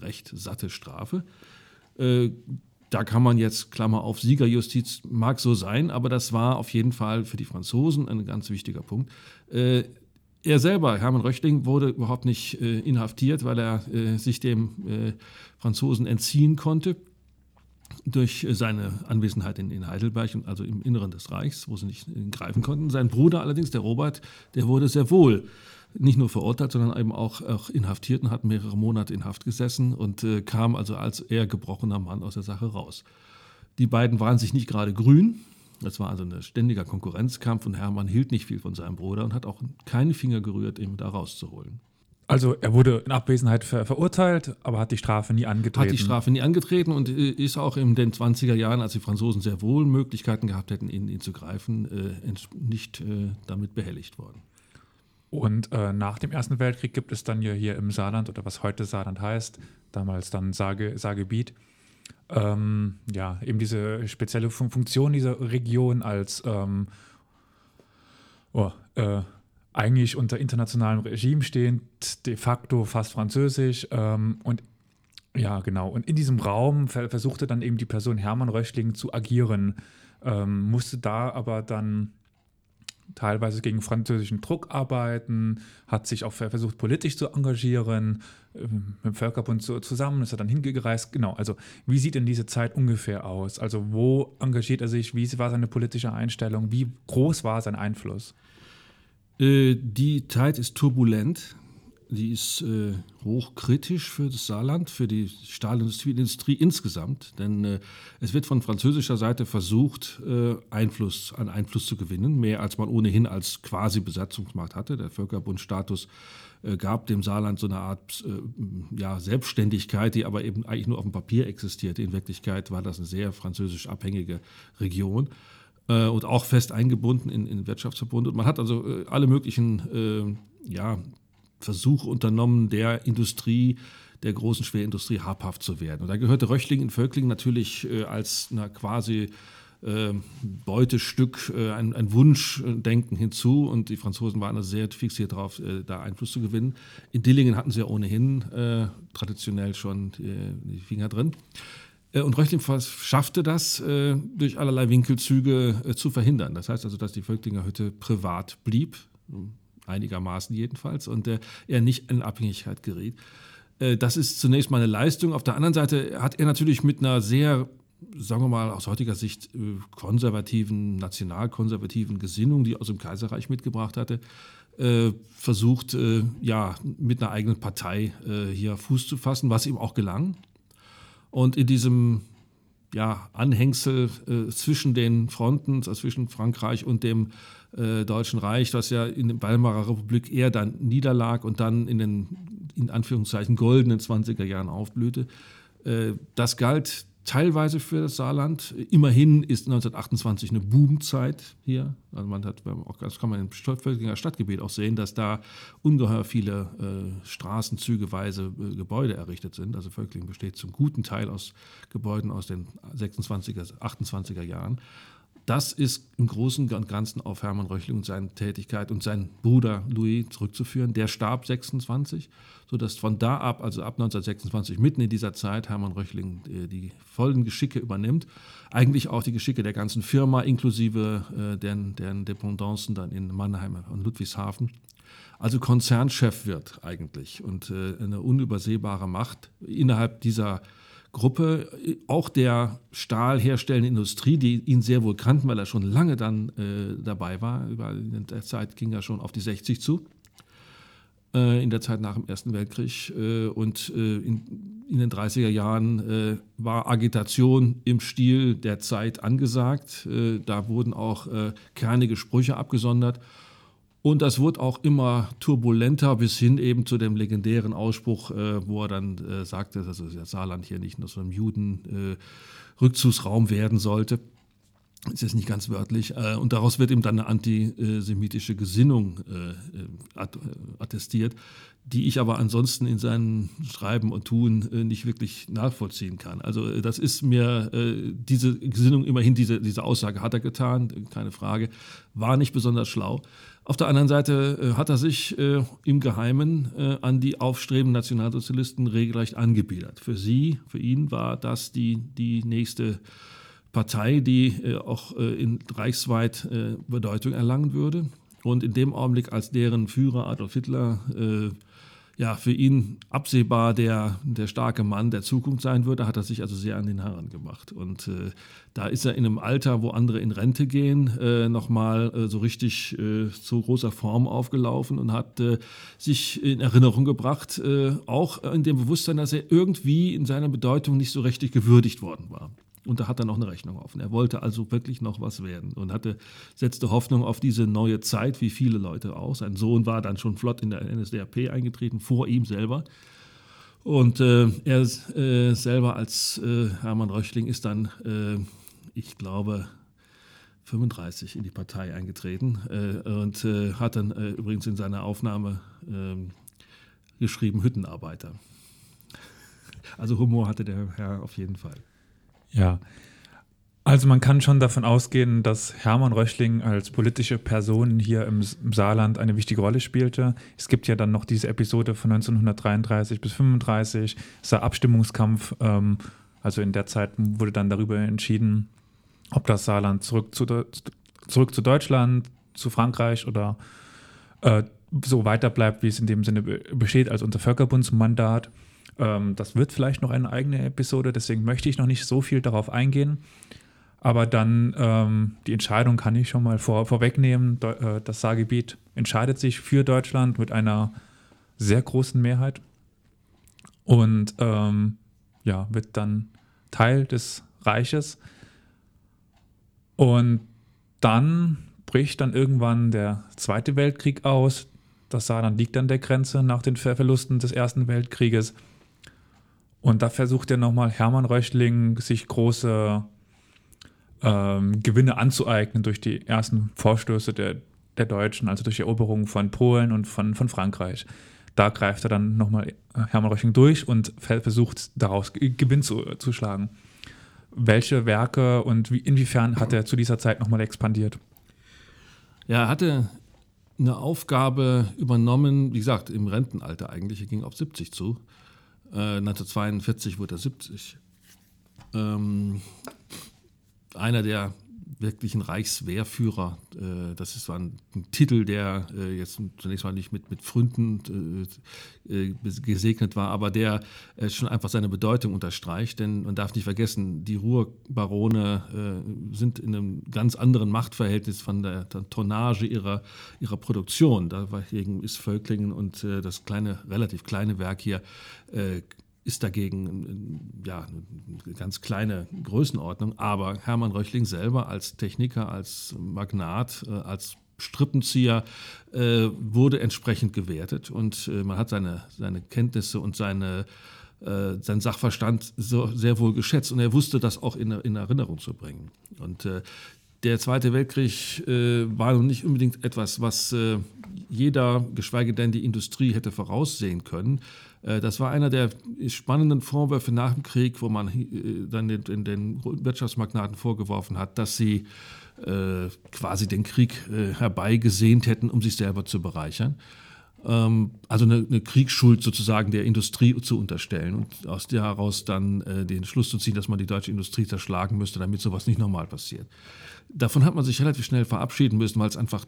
recht satte Strafe. Äh, da kann man jetzt, Klammer auf, Siegerjustiz mag so sein, aber das war auf jeden Fall für die Franzosen ein ganz wichtiger Punkt. Äh, er selber, Hermann Röchling, wurde überhaupt nicht äh, inhaftiert, weil er äh, sich dem Franzosen entziehen konnte durch seine Anwesenheit in, in, Heidelberg und also im Inneren des Reichs, wo sie nicht greifen konnten. Sein Bruder allerdings, der Robert, der wurde sehr wohl nicht nur verurteilt, sondern eben auch, auch inhaftiert und hat mehrere Monate in Haft gesessen und äh, kam also als eher gebrochener Mann aus der Sache raus. Die beiden waren sich nicht gerade grün. Das war also ein ständiger Konkurrenzkampf und Hermann hielt nicht viel von seinem Bruder und hat auch keine Finger gerührt, ihn da rauszuholen. Also er wurde in Abwesenheit ver verurteilt, aber hat die Strafe nie angetreten. Hat die Strafe nie angetreten und äh, ist auch in den 20er Jahren, als die Franzosen sehr wohl Möglichkeiten gehabt hätten, ihn, ihn zu greifen, äh, nicht äh, damit behelligt worden. Und äh, nach dem Ersten Weltkrieg gibt es dann ja hier im Saarland oder was heute Saarland heißt, damals dann Saarge, Saargebiet, ähm, ja, eben diese spezielle Funktion dieser Region als ähm, oh, äh, eigentlich unter internationalem Regime stehend, de facto fast französisch. Ähm, und ja, genau. Und in diesem Raum versuchte dann eben die Person Hermann Röchling zu agieren, ähm, musste da aber dann teilweise gegen französischen Druck arbeiten, hat sich auch versucht, politisch zu engagieren, ähm, mit dem Völkerbund zusammen, ist er dann hingereist. Genau, also wie sieht denn diese Zeit ungefähr aus? Also wo engagiert er sich? Wie war seine politische Einstellung? Wie groß war sein Einfluss? Äh, die Zeit ist turbulent. Die ist äh, hochkritisch für das Saarland, für die Stahlindustrie Industrie insgesamt. Denn äh, es wird von französischer Seite versucht, äh, Einfluss, an Einfluss zu gewinnen, mehr als man ohnehin als quasi Besatzungsmacht hatte. Der Völkerbundstatus äh, gab dem Saarland so eine Art äh, ja, Selbstständigkeit, die aber eben eigentlich nur auf dem Papier existierte. In Wirklichkeit war das eine sehr französisch abhängige Region. äh, und auch fest eingebunden in, in Wirtschaftsverbund. Und man hat also alle möglichen ja, Versuche unternommen, der Industrie, der großen Schwerindustrie habhaft zu werden. Und da gehörte Röchling in Völkling natürlich äh, als na, quasi äh, Beutestück, äh, ein, ein, Wunschdenken hinzu und die Franzosen waren also sehr fixiert darauf, äh, da Einfluss zu gewinnen. In Dillingen hatten sie ja ohnehin äh, traditionell schon die, die Finger drin. Äh, und Röchling schaffte das, äh, durch allerlei Winkelzüge zu verhindern. Das heißt also, dass die Völklinger Hütte privat blieb, einigermaßen jedenfalls, und er nicht in Abhängigkeit geriet. Das ist zunächst mal eine Leistung. Auf der anderen Seite hat er natürlich mit einer sehr sagen wir mal, aus heutiger Sicht äh, konservativen, nationalkonservativen Gesinnung, die aus dem Kaiserreich mitgebracht hatte, äh, versucht, äh, ja, mit einer eigenen Partei hier Fuß zu fassen, was ihm auch gelang. Und in diesem ja, Anhängsel zwischen den Fronten, also zwischen Frankreich und dem Deutschen Reich, was ja in der Weimarer Republik eher dann niederlag und dann in den, in Anführungszeichen, goldenen 20er Jahren aufblühte, das galt teilweise für das Saarland. Immerhin ist 1928 eine Boomzeit hier. Also man hat, das kann man im Völklinger Stadtgebiet auch sehen, dass da ungeheuer viele äh, straßenzügeweise äh, Gebäude errichtet sind. Also Völkling besteht zum guten Teil aus Gebäuden aus den 26er, 28er Jahren. Das ist im Großen und Ganzen auf Hermann Röchling und seine Tätigkeit und seinen Bruder Louis zurückzuführen. Der starb 26, sodass von da ab, also ab 1926, mitten in dieser Zeit, Hermann Röchling äh, die vollen Geschicke übernimmt. Eigentlich auch die Geschicke der ganzen Firma, inklusive äh, deren, deren Dependancen dann in Mannheim und Ludwigshafen. Also Konzernchef wird eigentlich und äh, eine unübersehbare Macht innerhalb dieser Gruppe, auch der stahlherstellenden Industrie, die ihn sehr wohl kannten, weil er schon lange dann äh, dabei war. In der Zeit ging er schon auf die 60 zu, äh, in der Zeit nach dem Ersten Weltkrieg. Äh, und äh, in, in, den 30er Jahren äh, war Agitation im Stil der Zeit angesagt. Äh, da wurden auch kernige Sprüche abgesondert. Und das wurde auch immer turbulenter bis hin eben zu dem legendären Ausspruch, äh, wo er dann äh, sagte, dass das Saarland hier nicht nur so ein Juden-Rückzugsraum äh, werden sollte. Ist nicht ganz wörtlich. Äh, und daraus wird ihm dann eine antisemitische Gesinnung äh, äh, attestiert, die ich aber ansonsten in seinem Schreiben und Tun nicht wirklich nachvollziehen kann. Also das ist mir, diese Gesinnung, immerhin diese, diese Aussage hat er getan, keine Frage, war nicht besonders schlau. Auf der anderen Seite äh, hat er sich äh, im Geheimen äh, an die aufstrebenden Nationalsozialisten regelrecht angebiedert. Für sie, für ihn war das die, die nächste Partei, die äh, auch äh, in reichsweit äh, Bedeutung erlangen würde. Und in dem Augenblick, als deren Führer Adolf Hitler ja, für ihn absehbar der, der starke Mann der Zukunft sein würde, hat er sich also sehr an den Herren gemacht. Und äh, da ist er in einem Alter, wo andere in Rente gehen, äh, nochmal äh, so richtig äh, zu großer Form aufgelaufen und hat äh, sich in Erinnerung gebracht, äh, auch in dem Bewusstsein, dass er irgendwie in seiner Bedeutung nicht so richtig gewürdigt worden war. Und da hat er noch eine Rechnung offen. Er wollte also wirklich noch was werden und hatte, setzte Hoffnung auf diese neue Zeit, wie viele Leute auch. Sein Sohn war dann schon flott in der NSDAP eingetreten, vor ihm selber. Und äh, er äh, selber als äh, Hermann Röchling ist dann, äh, ich glaube, 35 in die Partei eingetreten äh, und äh, hat dann übrigens in seiner Aufnahme ähm, geschrieben Hüttenarbeiter. Also Humor hatte der Herr auf jeden Fall. Ja, also man kann schon davon ausgehen, dass Hermann Röchling als politische Person hier im, Saarland eine wichtige Rolle spielte. Es gibt ja dann noch diese Episode von 1933 bis 1935, es war Abstimmungskampf. Ähm, also in der Zeit wurde dann darüber entschieden, ob das Saarland zurück zu, zurück zu Deutschland, zu Frankreich oder äh, so weiter bleibt, wie es in dem Sinne besteht, als unser Völkerbundsmandat. Ähm, das wird vielleicht noch eine eigene Episode, deswegen möchte ich noch nicht so viel darauf eingehen. Aber dann ähm, die Entscheidung kann ich schon mal vor, vorwegnehmen. Äh, das Saargebiet entscheidet sich für Deutschland mit einer sehr großen Mehrheit und ähm, ja, wird dann Teil des Reiches. Und dann bricht dann irgendwann der Zweite Weltkrieg aus. Das Saarland liegt an der Grenze nach den Verlusten des Ersten Weltkrieges. Und da versucht ja nochmal Hermann Röchling, sich große ähm, Gewinne anzueignen durch die ersten Vorstöße der, der Deutschen, also durch die Eroberung von Polen und von, von Frankreich. Da greift er dann nochmal äh, Hermann Röchling durch und versucht daraus Gewinn zu, zu schlagen. Welche Werke und wie, inwiefern hat er zu dieser Zeit nochmal expandiert? Ja, er hatte eine Aufgabe übernommen, wie gesagt, im Rentenalter eigentlich. Er ging auf 70 zu. Äh, 1942 wurde er 70. Ähm, einer der wirklichen Reichswehrführer. Äh, das ist ein, ein Titel, der äh, jetzt zunächst mal nicht mit, mit Fründen äh, gesegnet war, aber der schon einfach seine Bedeutung unterstreicht. Denn man darf nicht vergessen, die Ruhrbarone sind in einem ganz anderen Machtverhältnis von der, der Tonnage ihrer, ihrer Produktion. Dagegen ist Völklingen und das kleine, relativ kleine Werk hier ist dagegen ja, eine ganz kleine Größenordnung, aber Hermann Röchling selber als Techniker, als Magnat, äh, als Strippenzieher äh, wurde entsprechend gewertet und äh, man hat seine, seine Kenntnisse und seine, äh, seinen Sachverstand so, sehr wohl geschätzt und er wusste das auch in, in Erinnerung zu bringen. Und äh, der Zweite Weltkrieg äh, war nun nicht unbedingt etwas, was jeder, geschweige denn die Industrie, hätte voraussehen können. Äh, das war einer der spannenden Vorwürfe nach dem Krieg, wo man äh, dann den, den Wirtschaftsmagnaten vorgeworfen hat, dass sie äh, quasi den Krieg herbeigesehnt hätten, um sich selber zu bereichern. Ähm, also eine, eine, Kriegsschuld sozusagen der Industrie zu unterstellen und aus der heraus dann den Schluss zu ziehen, dass man die deutsche Industrie zerschlagen müsste, damit sowas nicht nochmal passiert. Davon hat man sich relativ schnell verabschieden müssen, weil es einfach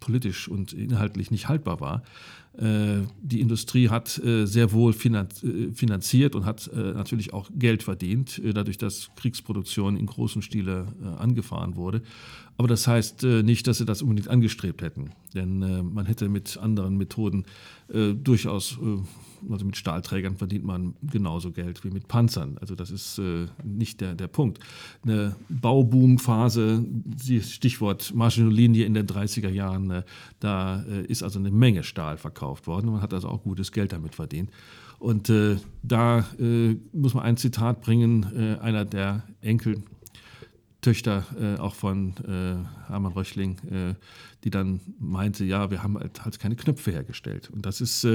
politisch und inhaltlich nicht haltbar war. Äh, die Industrie hat äh, sehr wohl äh, finanziert und hat natürlich auch Geld verdient, dadurch, dass Kriegsproduktion in großem Stile angefahren wurde. Aber das heißt nicht, dass sie das unbedingt angestrebt hätten. Denn man hätte mit anderen Methoden durchaus also mit Stahlträgern verdient man genauso Geld wie mit Panzern. Also das ist äh, nicht der, der Punkt. Eine Bauboomphase, Stichwort Maschinenlinie in den 30er Jahren, äh, da äh, ist also eine Menge Stahl verkauft worden. Man hat also auch gutes Geld damit verdient. Und äh, da äh, muss man ein Zitat bringen, einer der Enkel Töchter äh, auch von äh, Hermann Röchling, äh, die dann meinte, ja, wir haben halt, halt keine Knöpfe hergestellt. Und das ist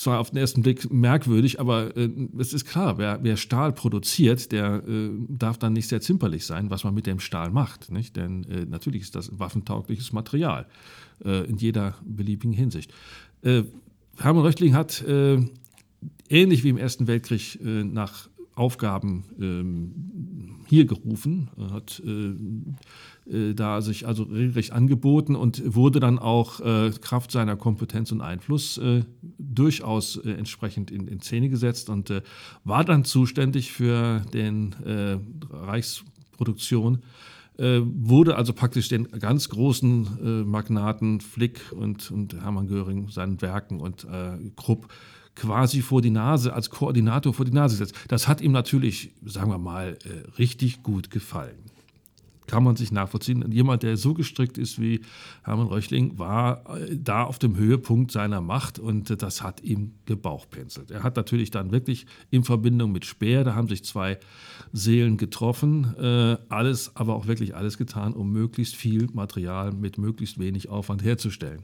zwar auf den ersten Blick merkwürdig, aber äh, es ist klar, wer, wer Stahl produziert, der äh, darf dann nicht sehr zimperlich sein, was man mit dem Stahl macht. Nicht? Denn äh, natürlich ist das waffentaugliches Material äh, in jeder beliebigen Hinsicht. Äh, Hermann Röchtling hat äh, ähnlich wie im Ersten Weltkrieg nach Aufgaben ähm, hier gerufen, hat äh, da sich also regelrecht angeboten und wurde dann auch äh, Kraft seiner Kompetenz und Einfluss äh, durchaus äh, entsprechend in, in, Szene gesetzt und äh, war dann zuständig für den äh, Reichsproduktion wurde also praktisch den ganz großen Magnaten Flick und, und Hermann Göring, seinen Werken und Krupp quasi vor die Nase, als Koordinator vor die Nase gesetzt. Das hat ihm natürlich, sagen wir mal, richtig gut gefallen kann man sich nachvollziehen. Jemand, der so gestrickt ist wie Hermann Röchling, war äh, da auf dem Höhepunkt seiner Macht und das hat ihm gebauchpinselt. Er hat natürlich dann wirklich in Verbindung mit Speer, da haben sich zwei Seelen getroffen, äh, alles, aber auch wirklich alles getan, um möglichst viel Material mit möglichst wenig Aufwand herzustellen.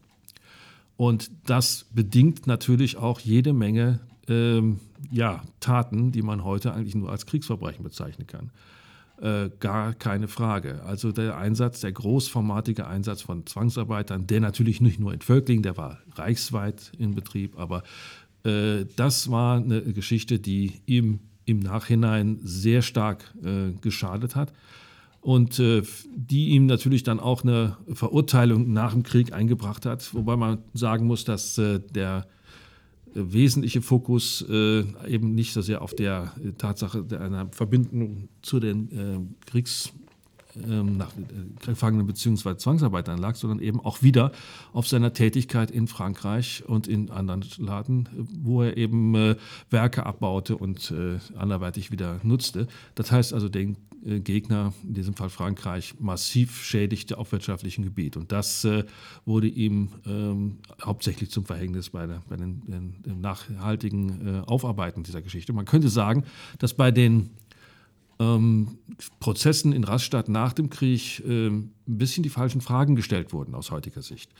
Und das bedingt natürlich auch jede Menge ähm, ja, Taten, die man heute eigentlich nur als Kriegsverbrechen bezeichnen kann. Äh, gar keine Frage. Also der Einsatz, der großformatige Einsatz von Zwangsarbeitern, der natürlich nicht nur in Völklingen, der war reichsweit in Betrieb, aber äh, das war eine Geschichte, die ihm im Nachhinein sehr stark äh, geschadet hat und äh, die ihm natürlich dann auch eine Verurteilung nach dem Krieg eingebracht hat, wobei man sagen muss, dass äh, der wesentliche Fokus äh, eben nicht so sehr auf der Tatsache einer Verbindung zu den äh, Kriegs ähm, nach äh, Gefangenen bzw. Zwangsarbeitern lag, sondern eben auch wieder auf seiner Tätigkeit in Frankreich und in anderen Staaten, wo er eben äh, Werke abbaute und anderweitig wieder nutzte. Das heißt also, den Gegner, in diesem Fall Frankreich, massiv schädigte auf wirtschaftlichem Gebiet. Und das äh, wurde ihm ähm, hauptsächlich zum Verhängnis bei, der, bei den, den, nachhaltigen äh, Aufarbeiten dieser Geschichte. Man könnte sagen, dass bei den ähm, Prozessen in Rastatt nach dem Krieg äh, ein bisschen die falschen Fragen gestellt wurden aus heutiger Sicht.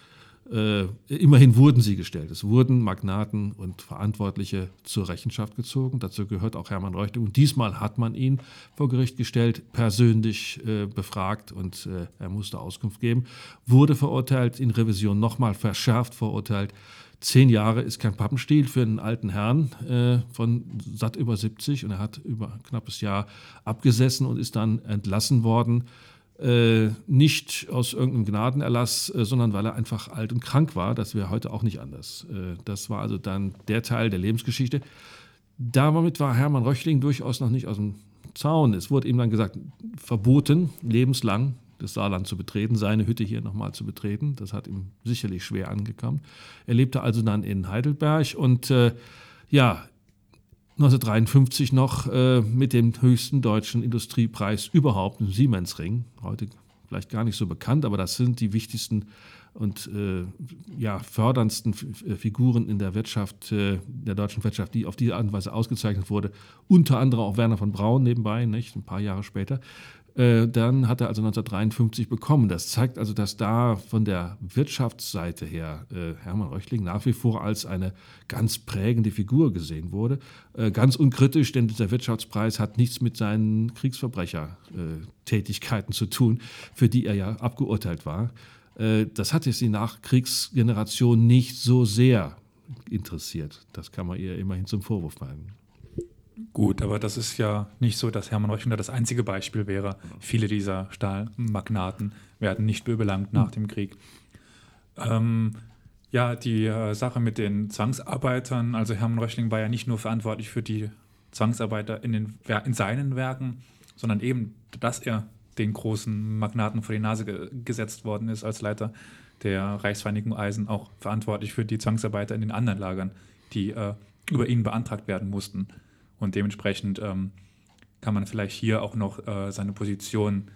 Äh, immerhin wurden sie gestellt. Es wurden Magnaten und Verantwortliche zur Rechenschaft gezogen. Dazu gehört auch Hermann Reuchling. Und diesmal hat man ihn vor Gericht gestellt, persönlich äh, befragt und äh, er musste Auskunft geben. Wurde verurteilt, in Revision nochmal verschärft verurteilt. Zehn Jahre ist kein Pappenstiel für einen alten Herrn äh, von satt über 70 und er hat über ein knappes Jahr abgesessen und ist dann entlassen worden äh, nicht aus irgendeinem Gnadenerlass, äh, sondern weil er einfach alt und krank war. Das wäre heute auch nicht anders. Äh, das war also dann der Teil der Lebensgeschichte. Damit war Hermann Röchling durchaus noch nicht aus dem Zaun. Es wurde ihm dann gesagt, verboten, lebenslang das Saarland zu betreten, seine Hütte hier nochmal zu betreten. Das hat ihm sicherlich schwer angekommen. Er lebte also dann in Heidelberg und äh, ja, 1953 noch äh, mit dem höchsten deutschen Industriepreis überhaupt, im Siemensring. Heute vielleicht gar nicht so bekannt, aber das sind die wichtigsten und äh, ja, förderndsten Figuren in der Wirtschaft, äh, der deutschen Wirtschaft, die auf diese Art und Weise ausgezeichnet wurde. Unter anderem auch Werner von Braun nebenbei, nicht, ein paar Jahre später. Äh, dann hat er also 1953 bekommen. Das zeigt also, dass da von der Wirtschaftsseite her äh, Hermann Röchling nach wie vor als eine ganz prägende Figur gesehen wurde. Äh, ganz unkritisch, denn dieser Wirtschaftspreis hat nichts mit seinen Kriegsverbrechertätigkeiten zu tun, für die er ja abgeurteilt war. das hat jetzt die Nachkriegsgeneration nicht so sehr interessiert. Das kann man ihr immerhin zum Vorwurf machen. Gut, aber das ist ja nicht so, dass Hermann Reuchlinger das einzige Beispiel wäre. Viele dieser Stahlmagnaten werden nicht belangt nach dem Krieg. Ähm, ja, die äh, Sache mit den Zwangsarbeitern, also Hermann Röchling war ja nicht nur verantwortlich für die Zwangsarbeiter in, den, in seinen Werken, sondern eben, dass er den großen Magnaten vor die Nase ge gesetzt worden ist als Leiter der Reichsvereinigung Eisen, auch verantwortlich für die Zwangsarbeiter in den anderen Lagern, die äh, über ihn beantragt werden mussten. Und dementsprechend ähm, kann man vielleicht hier auch noch äh, seine Position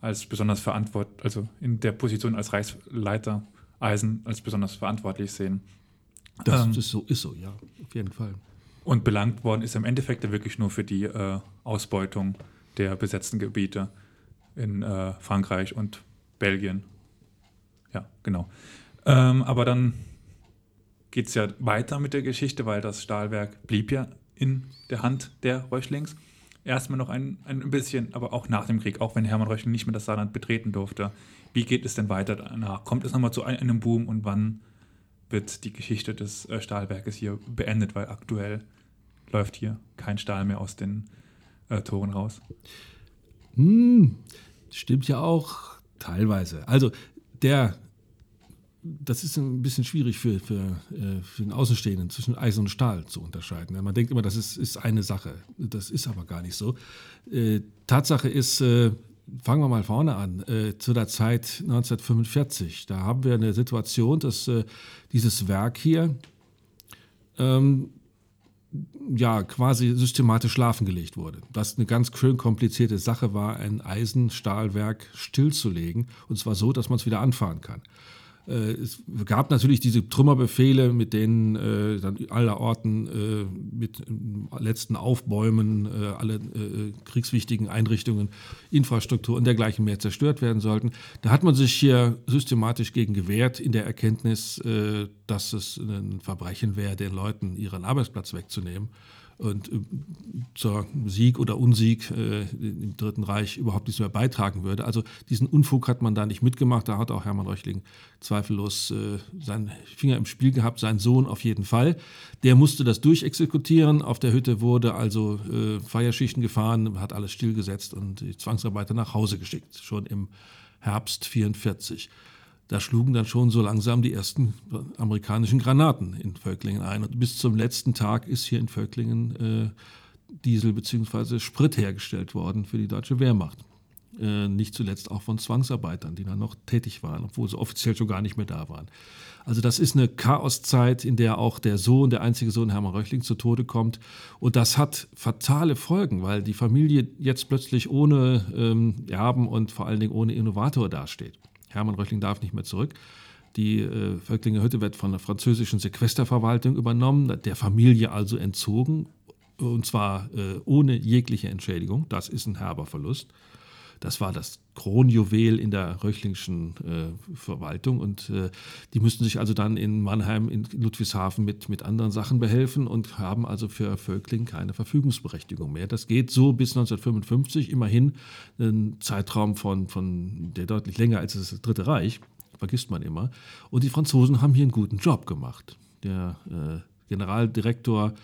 als besonders verantwortlich, also in der Position als Reichsleiter Eisen als besonders verantwortlich sehen. Das ähm, ist so, ist so, ja, auf jeden Fall. Und belangt worden ist im Endeffekt wirklich nur für die äh, Ausbeutung der besetzten Gebiete in äh, Frankreich und Belgien. Ja, genau. Ähm, aber dann geht es ja weiter mit der Geschichte, weil das Stahlwerk blieb ja in der Hand der Röchlings. Erstmal noch ein, ein bisschen, aber auch nach dem Krieg, auch wenn Hermann Röchling nicht mehr das Saarland betreten durfte. Wie geht es denn weiter danach? Kommt es nochmal zu einem Boom und wann wird die Geschichte des äh, Stahlwerkes hier beendet? Weil aktuell läuft hier kein Stahl mehr aus den äh, Toren raus. Hm, stimmt ja auch teilweise. Also der das ist ein bisschen schwierig für, für, äh, für den Außenstehenden zwischen Eisen und Stahl zu unterscheiden. Man denkt immer, das ist, ist eine Sache. Das ist aber gar nicht so. Äh, Tatsache ist, äh, fangen wir mal vorne an, zu der Zeit 1945. Da haben wir eine Situation, dass dieses Werk hier ähm, ja, quasi systematisch schlafen gelegt wurde. Das eine ganz schön komplizierte Sache war, ein Eisenstahlwerk stillzulegen. Und zwar so, dass man es wieder anfahren kann. Äh, es gab natürlich diese Trümmerbefehle, mit denen äh, dann allerorten äh, mit letzten Aufbäumen äh, alle äh, kriegswichtigen Einrichtungen, Infrastruktur und dergleichen mehr zerstört werden sollten. Da hat man sich hier systematisch gegen gewehrt, in der Erkenntnis, äh, dass es ein Verbrechen wäre, den Leuten ihren Arbeitsplatz wegzunehmen und äh, zur Sieg oder Unsieg äh, im Dritten Reich überhaupt nichts mehr beitragen würde. Also diesen Unfug hat man da nicht mitgemacht. Da hat auch Hermann Reuchling zweifellos äh, seinen Finger im Spiel gehabt, sein Sohn auf jeden Fall. Der musste das durchexekutieren. Auf der Hütte wurde also äh, Feierschichten gefahren, hat alles stillgesetzt und die Zwangsarbeiter nach Hause geschickt, schon im Herbst 44 da schlugen dann schon so langsam die ersten amerikanischen Granaten in Völklingen ein. Und bis zum letzten Tag ist hier in Völklingen äh, Diesel bzw. Sprit hergestellt worden für die deutsche Wehrmacht. Äh, nicht zuletzt auch von Zwangsarbeitern, die dann noch tätig waren, obwohl sie offiziell schon gar nicht mehr da waren. Also das ist eine Chaoszeit, in der auch der Sohn, der einzige Sohn Hermann Röchling, zu Tode kommt. Und das hat fatale Folgen, weil die Familie jetzt plötzlich ohne ähm, Erben und vor allen Dingen ohne Innovator dasteht. Hermann Röchling darf nicht mehr zurück. Die äh, Völklinger Hütte wird von der französischen Sequesterverwaltung übernommen, der Familie also entzogen. Und zwar äh, ohne jegliche Entschädigung. Das ist ein herber Verlust. Das war das Kronjuwel in der röchlingschen äh, Verwaltung und äh, die mussten sich also dann in Mannheim, in Ludwigshafen mit, mit anderen Sachen behelfen und haben also für Völkling keine Verfügungsberechtigung mehr. Das geht so bis 1955, immerhin ein Zeitraum von, von der deutlich länger als das Dritte Reich, vergisst man immer. Und die Franzosen haben hier einen guten Job gemacht. Der äh, Generaldirektor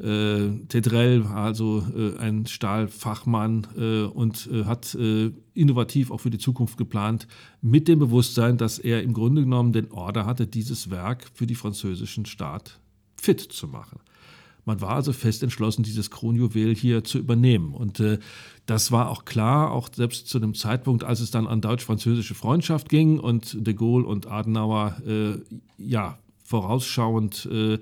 äh, Tedrell also äh, ein Stahlfachmann äh, und äh, hat äh, innovativ auch für die Zukunft geplant, mit dem Bewusstsein, dass er im Grunde genommen den Order hatte, dieses Werk für die französischen Staat fit zu machen. Man war also fest entschlossen, dieses Kronjuwel hier zu übernehmen. Und äh, das war auch klar, auch selbst zu dem Zeitpunkt, als es dann an deutsch-französische Freundschaft ging und de Gaulle und Adenauer äh, ja vorausschauend äh,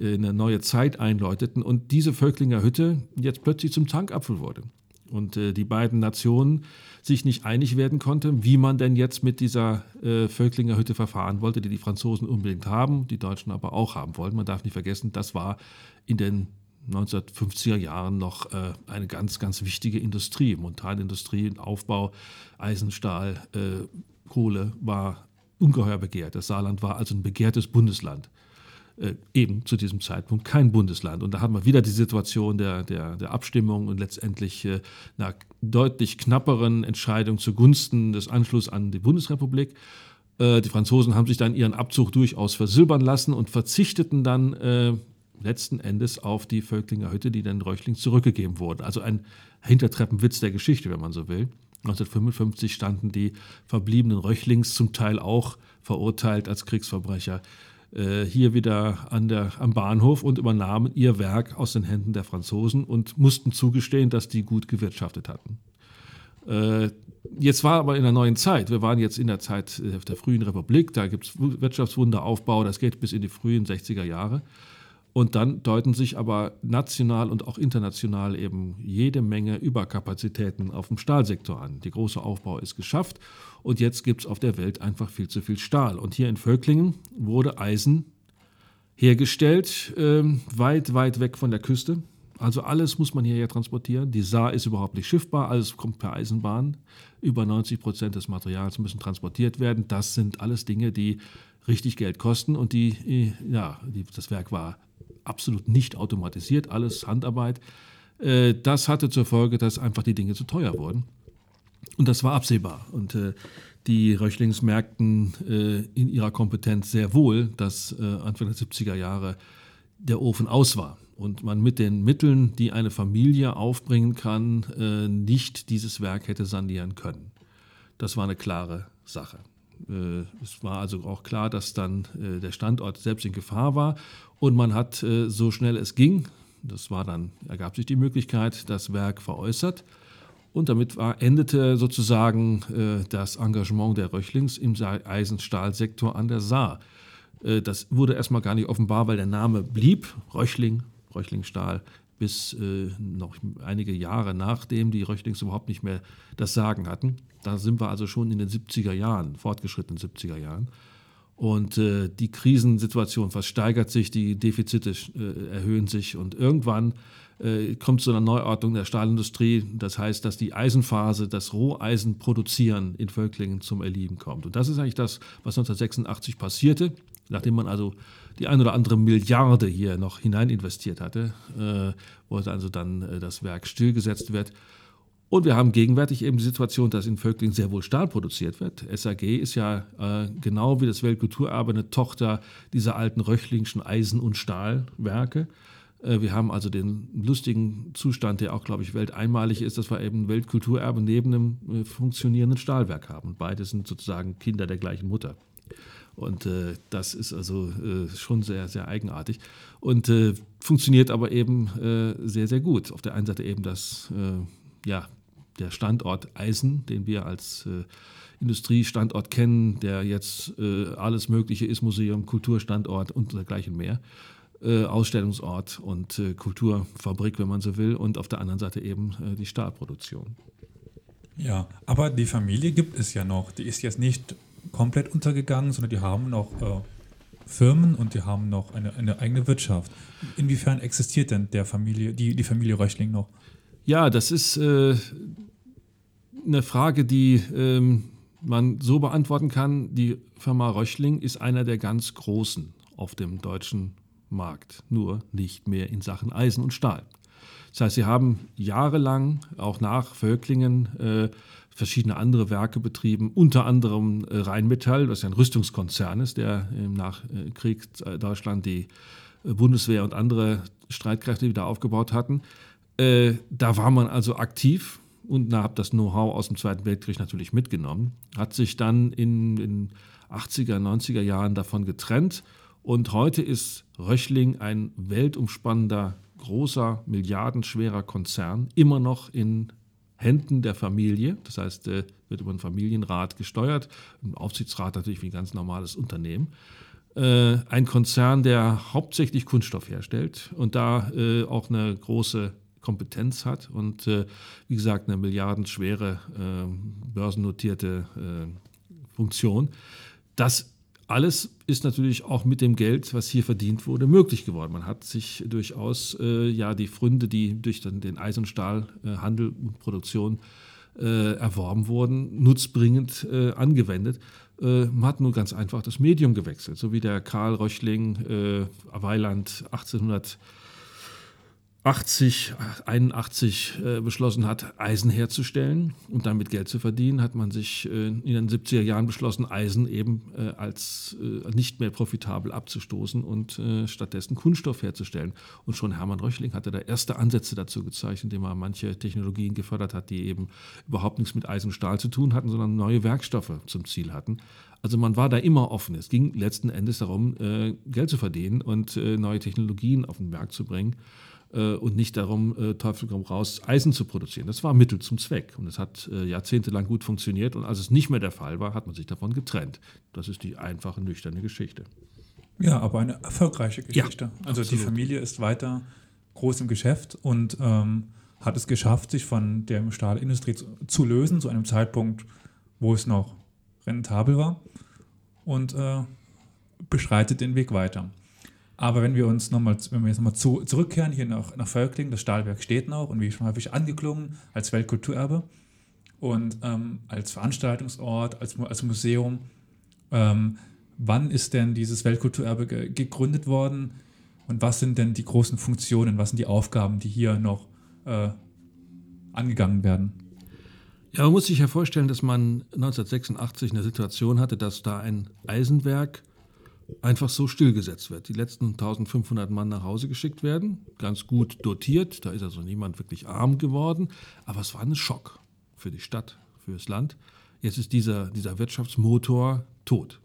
eine neue Zeit einläuteten und diese Völklinger Hütte jetzt plötzlich zum Tankapfel wurde. Und äh, die beiden Nationen sich nicht einig werden konnten, wie man denn jetzt mit dieser äh, Völklinger Hütte verfahren wollte, die die Franzosen unbedingt haben, die Deutschen aber auch haben wollten. Man darf nicht vergessen, das war in den 1950er Jahren noch äh, eine ganz, ganz wichtige Industrie. Montanindustrie, Aufbau, Eisenstahl, äh, Kohle war ungeheuer begehrt. Das Saarland war also ein begehrtes Bundesland. Äh, eben zu diesem Zeitpunkt kein Bundesland. Und da haben wir wieder die Situation der, der, der Abstimmung und letztendlich äh, einer deutlich knapperen Entscheidung zugunsten des Anschlusses an die Bundesrepublik. Äh, die Franzosen haben sich dann ihren Abzug durchaus versilbern lassen und verzichteten dann äh, letzten Endes auf die Völklinger Hütte, die dann Reuchling zurückgegeben wurde. Also ein Hintertreppenwitz der Geschichte, wenn man so will. 1955 standen die verbliebenen Röchlings zum Teil auch verurteilt als Kriegsverbrecher äh, hier wieder an der, am Bahnhof und übernahmen ihr Werk aus den Händen der Franzosen und mussten zugestehen, dass die gut gewirtschaftet hatten. Äh, jetzt war aber in der neuen Zeit, wir waren jetzt in der Zeit der frühen Republik, da gibt es Wirtschaftswunderaufbau, das geht bis in die frühen 60er Jahre. Und dann deuten sich aber national und auch international eben jede Menge Überkapazitäten auf dem Stahlsektor an. Der große Aufbau ist geschafft und jetzt gibt es auf der Welt einfach viel zu viel Stahl. Und hier in Völklingen wurde Eisen hergestellt, äh, weit, weit weg von der Küste. Also alles muss man hierher transportieren. Die Saar ist überhaupt nicht schiffbar, alles kommt per Eisenbahn. Über 90 Prozent des Materials müssen transportiert werden. Das sind alles Dinge, die richtig Geld kosten und die, äh, ja, die, das Werk war absolut nicht automatisiert, alles Handarbeit. Äh, das hatte zur Folge, dass einfach die Dinge zu teuer wurden. Und das war absehbar. Und äh, die Röchlings merkten äh, in ihrer Kompetenz sehr wohl, dass Anfang der 70er Jahre der Ofen aus war und man mit den Mitteln, die eine Familie aufbringen kann, nicht dieses Werk hätte sanieren können. Das war eine klare Sache. Es war also auch klar, dass dann der Standort selbst in Gefahr war und man hat, äh, so schnell es ging, das war dann, ergab sich die Möglichkeit, das Werk veräußert. Und damit war, endete sozusagen äh, das Engagement der Röchlings im Eisenstahlsektor an der Saar. Äh, das wurde erstmal gar nicht offenbar, weil der Name blieb, Röchling, Röchlingstahl, bis äh, noch einige Jahre nachdem die Röchlings überhaupt nicht mehr das Sagen hatten. Da sind wir also schon in den 70er Jahren, fortgeschrittenen 70er Jahren. Und äh, die Krisensituation versteigert sich, die Defizite äh, erhöhen sich und irgendwann äh, kommt zu einer Neuordnung der Stahlindustrie. Das heißt, dass die Eisenphase, das Roheisen produzieren in Völklingen zum Erliegen kommt. Und das ist eigentlich das, was 1986 passierte, nachdem man also die ein oder andere Milliarde hier noch hinein investiert hatte, äh, wollte also dann äh, das Werk stillgesetzt wird. Und wir haben gegenwärtig eben die Situation, dass in Völkling sehr wohl Stahl produziert wird. SAG ist ja äh, genau wie das Weltkulturerbe eine Tochter dieser alten Röchlingschen Eisen- und Stahlwerke. Äh, wir haben also den lustigen Zustand, der auch, glaube ich, welteinmalig ist, dass wir eben Weltkulturerbe neben einem äh, funktionierenden Stahlwerk haben. Beide sind sozusagen Kinder der gleichen Mutter. Und äh, das ist also äh, schon sehr, sehr eigenartig und äh, funktioniert aber eben äh, sehr, sehr gut. Auf der einen Seite eben das, äh, ja, der Standort Eisen, den wir als äh, Industriestandort kennen, der jetzt alles Mögliche ist, Museum, Kulturstandort und dergleichen mehr, Ausstellungsort und Kulturfabrik, wenn man so will, und auf der anderen Seite eben die Stahlproduktion. Ja, aber die Familie gibt es ja noch. Die ist jetzt nicht komplett untergegangen, sondern die haben noch äh, Firmen und die haben noch eine, eine eigene Wirtschaft. Inwiefern existiert denn der Familie, die, die Familie Röchling noch? Ja, das ist äh, eine Frage, die ähm, man so beantworten kann. Die Firma Röchling ist einer der ganz großen auf dem deutschen Markt, nur nicht mehr in Sachen Eisen und Stahl. Das heißt, sie haben jahrelang, auch nach Völklingen, äh, verschiedene andere Werke betrieben, unter anderem äh, Rheinmetall, was ja ein Rüstungskonzern ist, der im Nachkrieg äh, Deutschland die äh, Bundeswehr und andere Streitkräfte wieder aufgebaut hatten. Da war man also aktiv und hat das Know-how aus dem Zweiten Weltkrieg natürlich mitgenommen, hat sich dann in den 80er, 90er Jahren davon getrennt und heute ist Röchling ein weltumspannender, großer, milliardenschwerer Konzern, immer noch in Händen der Familie. Das heißt, äh, wird über einen Familienrat gesteuert, ein Aufsichtsrat natürlich wie ein ganz normales Unternehmen. Äh, ein Konzern, der hauptsächlich Kunststoff herstellt und da äh, auch eine große Kompetenz hat und wie gesagt eine milliardenschwere börsennotierte Funktion. Das alles ist natürlich auch mit dem Geld, was hier verdient wurde, möglich geworden. Man hat sich durchaus äh, ja die Fründe, die durch den, den Eis- und Stahlhandel und Produktion äh, erworben wurden, nutzbringend äh, angewendet. Äh, man hat nur ganz einfach das Medium gewechselt, so wie der Karl Röchling äh, Weiland 1800 80, 81 äh, beschlossen hat, Eisen herzustellen und damit Geld zu verdienen, hat man sich äh, in den 70er Jahren beschlossen, Eisen eben äh, als äh, nicht mehr profitabel abzustoßen und äh, stattdessen Kunststoff herzustellen. Und schon Hermann Röchling hatte da erste Ansätze dazu gezeigt, indem er manche Technologien gefördert hat, die eben überhaupt nichts mit Eisen und Stahl zu tun hatten, sondern neue Werkstoffe zum Ziel hatten. Also man war da immer offen. Es ging letzten Endes darum, äh, Geld zu verdienen und neue Technologien auf den Markt zu bringen und nicht darum, äh, Teufel komm raus, Eisen zu produzieren. Das war Mittel zum Zweck und es hat äh, jahrzehntelang gut funktioniert und als es nicht mehr der Fall war, hat man sich davon getrennt. Das ist die einfache, nüchterne Geschichte. Ja, aber eine erfolgreiche Geschichte. Ja, also die Familie ist weiter groß im Geschäft und ähm, hat es geschafft, sich von der Stahlindustrie zu, zu, lösen, zu einem Zeitpunkt, wo es noch rentabel war und äh, beschreitet den Weg weiter. Aber wenn wir uns nochmal, wenn jetzt nochmal zu, zurückkehren hier nach, nach Völkling, das Stahlwerk steht noch und wie schon häufig angeklungen als Weltkulturerbe und ähm, als Veranstaltungsort, als, als Museum. Ähm, wann ist denn dieses Weltkulturerbe ge gegründet worden und was sind denn die großen Funktionen, was sind die Aufgaben, die hier noch äh, angegangen werden? Ja, man muss sich ja vorstellen, dass man 1986 eine Situation hatte, dass da ein Eisenwerk einfach so stillgesetzt wird. Die letzten 1500 Mann nach Hause geschickt werden, ganz gut dotiert, da ist also niemand wirklich arm geworden, aber es war ein Schock für die Stadt, für das Land. Jetzt ist dieser, dieser Wirtschaftsmotor tot.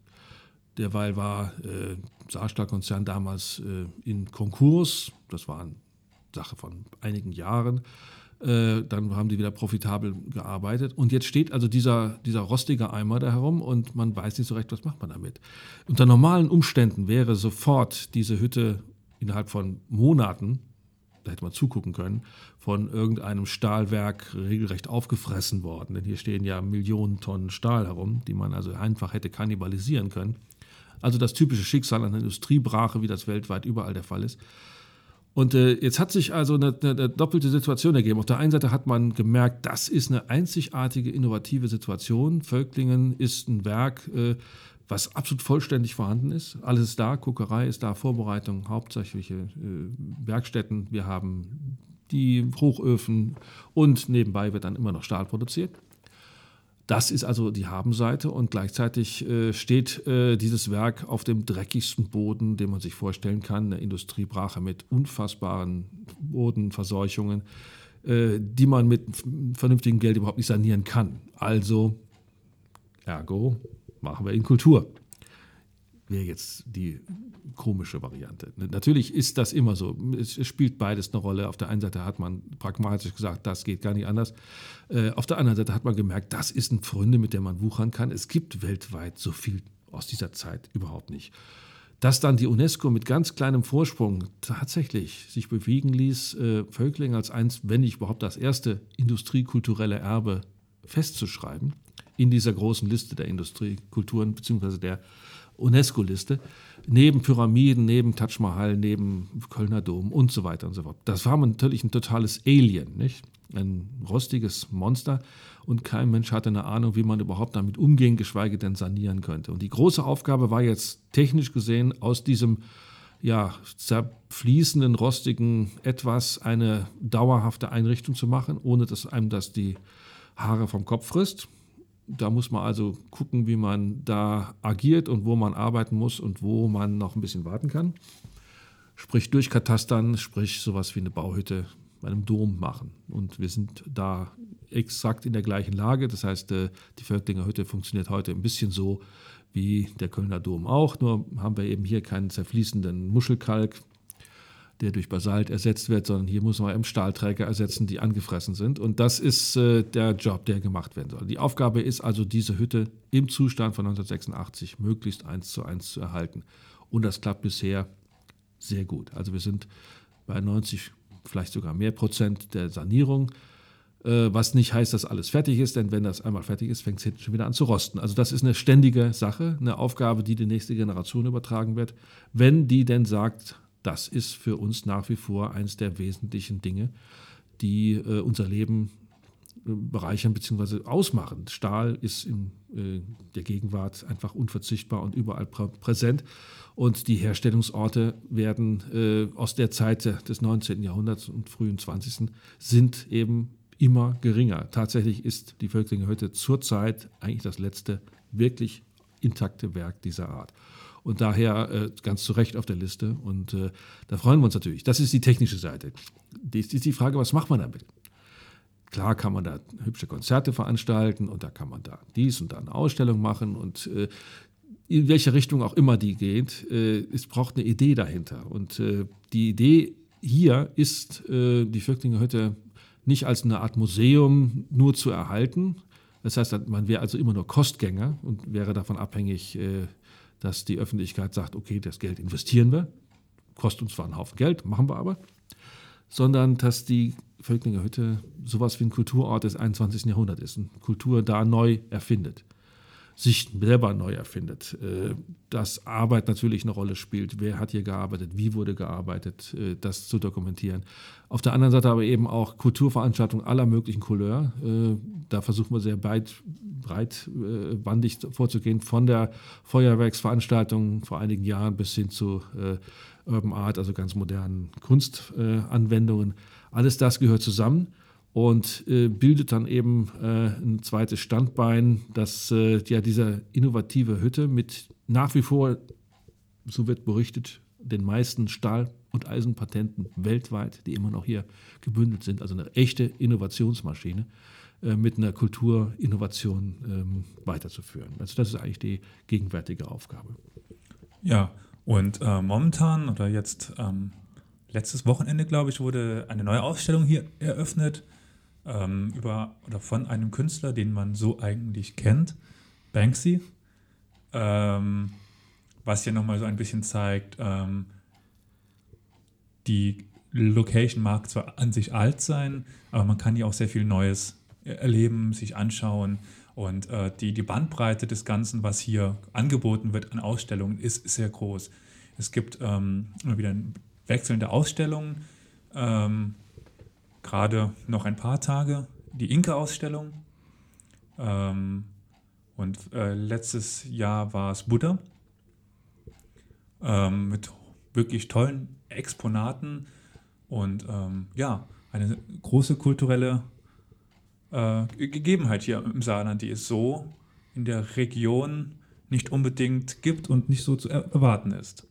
Derweil war äh, Saarstahlkonzern damals äh, in Konkurs, das war eine Sache von einigen Jahren. Äh, dann haben die wieder profitabel gearbeitet. Und jetzt steht also dieser, dieser rostige Eimer da herum und man weiß nicht so recht, was macht man damit. Unter normalen Umständen wäre sofort diese Hütte innerhalb von Monaten, da hätte man zugucken können, von irgendeinem Stahlwerk regelrecht aufgefressen worden. Denn hier stehen ja Millionen Tonnen Stahl herum, die man also einfach hätte kannibalisieren können. Also das typische Schicksal einer Industriebrache, wie das weltweit überall der Fall ist. Und äh, jetzt hat sich also eine, eine, doppelte Situation ergeben. Auf der einen Seite hat man gemerkt, das ist eine einzigartige, innovative Situation. Völklingen ist ein Werk, äh, was absolut vollständig vorhanden ist. Alles ist da, Kokerei ist da, Vorbereitung, hauptsächliche äh, Werkstätten. Wir haben die Hochöfen und nebenbei wird dann immer noch Stahl produziert. Das ist also die Habenseite und gleichzeitig äh, steht äh, dieses Werk auf dem dreckigsten Boden, den man sich vorstellen kann, eine Industriebrache mit unfassbaren Bodenverseuchungen, äh, die man mit vernünftigem Geld überhaupt nicht sanieren kann. Also, ergo, machen wir in Kultur wäre jetzt die komische Variante. Natürlich ist das immer so. Es spielt beides eine Rolle. Auf der einen Seite hat man pragmatisch gesagt, das geht gar nicht anders. Äh, auf der anderen Seite hat man gemerkt, das ist ein Freunde, mit dem man wuchern kann. Es gibt weltweit so viel aus dieser Zeit überhaupt nicht. Dass dann die UNESCO mit ganz kleinem Vorsprung tatsächlich sich bewegen ließ, äh, Völkling als eins, wenn nicht überhaupt das erste industriekulturelle Erbe festzuschreiben, in dieser großen Liste der Industriekulturen bzw. der UNESCO-Liste. neben Pyramiden, neben Taj Mahal, neben Kölner Dom und so weiter und so fort. Das war natürlich ein totales Alien, nicht? Ein rostiges Monster und kein Mensch hatte eine Ahnung, wie man überhaupt damit umgehen, geschweige denn sanieren könnte. Und die große Aufgabe war jetzt technisch gesehen aus diesem ja, zerfließenden, rostigen etwas eine dauerhafte Einrichtung zu machen, ohne dass einem das die Haare vom Kopf frisst. Da muss man also gucken, wie man da agiert und wo man arbeiten muss und wo man noch ein bisschen warten kann. Sprich durchkatastern, sprich sowas wie eine Bauhütte bei einem Dom machen. Und wir sind da exakt in der gleichen Lage. Das heißt, äh, die Völklinger Hütte funktioniert heute ein bisschen so wie der Kölner Dom auch, nur haben wir eben hier keinen zerfließenden Muschelkalk, der durch Basalt ersetzt wird, sondern hier muss man eben Stahlträger ersetzen, die angefressen sind. Und das ist äh, der Job, der gemacht werden soll. Die Aufgabe ist also, diese Hütte im Zustand von 1986 möglichst eins zu eins zu erhalten. Und das klappt bisher sehr gut. Also wir sind bei 90, vielleicht sogar mehr Prozent der Sanierung. Äh, was nicht heißt, dass alles fertig ist, denn wenn das einmal fertig ist, fängt es hinten schon wieder an zu rosten. Also das ist eine ständige Sache, eine Aufgabe, die die nächste Generation übertragen wird, wenn die denn sagt, das ist für uns nach wie vor eines der wesentlichen Dinge, die äh, unser Leben äh, bereichern bzw. ausmachen. Stahl ist in äh, der Gegenwart einfach unverzichtbar und überall prä präsent. Und die Herstellungsorte werden äh, aus der Zeit des 19. Jahrhunderts und frühen 20. sind eben immer geringer. Tatsächlich ist die Völklinger Hütte zurzeit eigentlich das letzte wirklich intakte Werk dieser Art. Und daher äh, ganz zu Recht auf der Liste. Und äh, da freuen wir uns natürlich. Das ist die technische Seite. Die ist die Frage, was macht man damit? Klar kann man da hübsche Konzerte veranstalten und da kann man da dies und da eine Ausstellung machen und äh, in welche Richtung auch immer die geht, äh, es braucht eine Idee dahinter. Und äh, die Idee hier ist, äh, die Völklingerhütte nicht als eine Art Museum nur zu erhalten. Das heißt, man wäre also immer nur Kostgänger und wäre davon abhängig, dass die Öffentlichkeit sagt, okay, das Geld investieren wir. Kostet uns zwar einen Haufen Geld, machen wir aber. Sondern dass die Völklinger Hütte sowas wie ein Kulturort des 21. Jahrhunderts ist und Kultur da neu erfindet sich selber neu erfindet. Äh, dass Arbeit natürlich eine Rolle spielt. Wer hat hier gearbeitet? Wie wurde gearbeitet? Äh, das zu dokumentieren. Auf der anderen Seite aber eben auch Kulturveranstaltungen aller möglichen Couleur. Äh, da versuchen wir sehr breit, breitbandig vorzugehen. Von der Feuerwerksveranstaltung vor einigen Jahren bis hin zu Urban Art, also ganz modernen Kunstanwendungen. Alles das gehört zusammen und äh, bildet dann eben äh, ein zweites Standbein, dass äh, ja diese innovative Hütte mit nach wie vor, so wird berichtet, den meisten Stahl- und Eisenpatenten weltweit, die immer noch hier gebündelt sind, also eine echte Innovationsmaschine äh, mit einer Kulturinnovation ähm, weiterzuführen. Also das ist eigentlich die gegenwärtige Aufgabe. Ja, und äh, momentan oder jetzt ähm, letztes Wochenende, glaube ich, wurde eine neue Ausstellung hier eröffnet ähm, über oder von einem Künstler, den man so eigentlich kennt, Banksy. Ähm, was hier nochmal so ein bisschen zeigt, ähm, die Location mag zwar an sich alt sein, aber man kann hier auch sehr viel Neues erleben, sich anschauen. Und äh, die, die Bandbreite des Ganzen, was hier angeboten wird an Ausstellungen, ist sehr groß. Es gibt ähm, immer wieder wechselnde Ausstellungen. Ähm, gerade noch ein paar Tage die Inka-Ausstellung. Ähm, und äh, letztes Jahr war es Buddha ähm, mit wirklich tollen Exponaten und ähm, ja, eine große kulturelle äh, Gegebenheit hier im Saarland, die es so in der Region nicht unbedingt gibt und nicht so zu erwarten ist.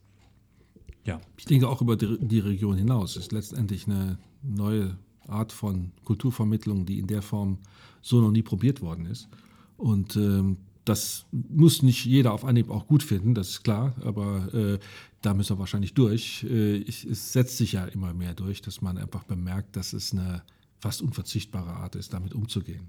Ja. Ich denke auch über die Region hinaus. Es ist letztendlich eine neue Art von Kulturvermittlung, die in der Form so noch nie probiert worden ist. Und ähm, das muss nicht jeder auf Anhieb auch gut finden, das ist klar, aber äh, da müssen wir wahrscheinlich durch. Äh, ich, es setzt sich ja immer mehr durch, dass man einfach bemerkt, dass es eine fast unverzichtbare Art ist, damit umzugehen.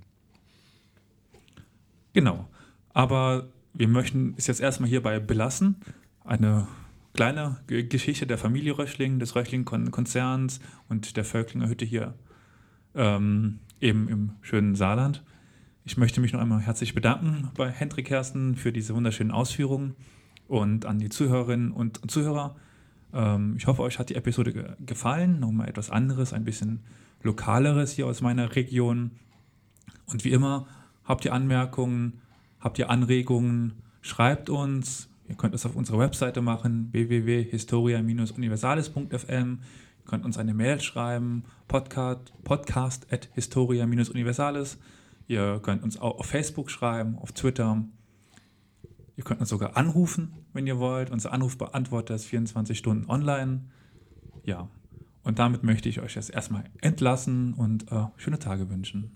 Genau. Aber wir möchten es jetzt erstmal hierbei belassen. Eine kleine Geschichte der Familie Röchling, des Röchling-Konzerns und der Völklinger Hütte hier ähm, eben im schönen Saarland. Ich möchte mich noch einmal herzlich bedanken bei Hendrik Kersten für diese wunderschönen Ausführungen. Und an die Zuhörerinnen und Zuhörer, ähm, ich hoffe, euch hat die Episode ge gefallen. Nochmal etwas anderes, ein bisschen lokaleres hier aus meiner Region. Und wie immer, habt ihr Anmerkungen, habt ihr Anregungen, schreibt uns. Ihr könnt es auf unserer Webseite machen, www.historia-universalis.fm. Könnt uns eine Mail schreiben, podcast, podcast at historia-universalis. Ihr könnt uns auch auf Facebook schreiben, auf Twitter. Ihr könnt uns sogar anrufen, wenn ihr wollt. Unser Anrufbeantworter ist 24 Stunden online. Ja, und damit möchte ich euch jetzt erstmal entlassen und äh, schöne Tage wünschen.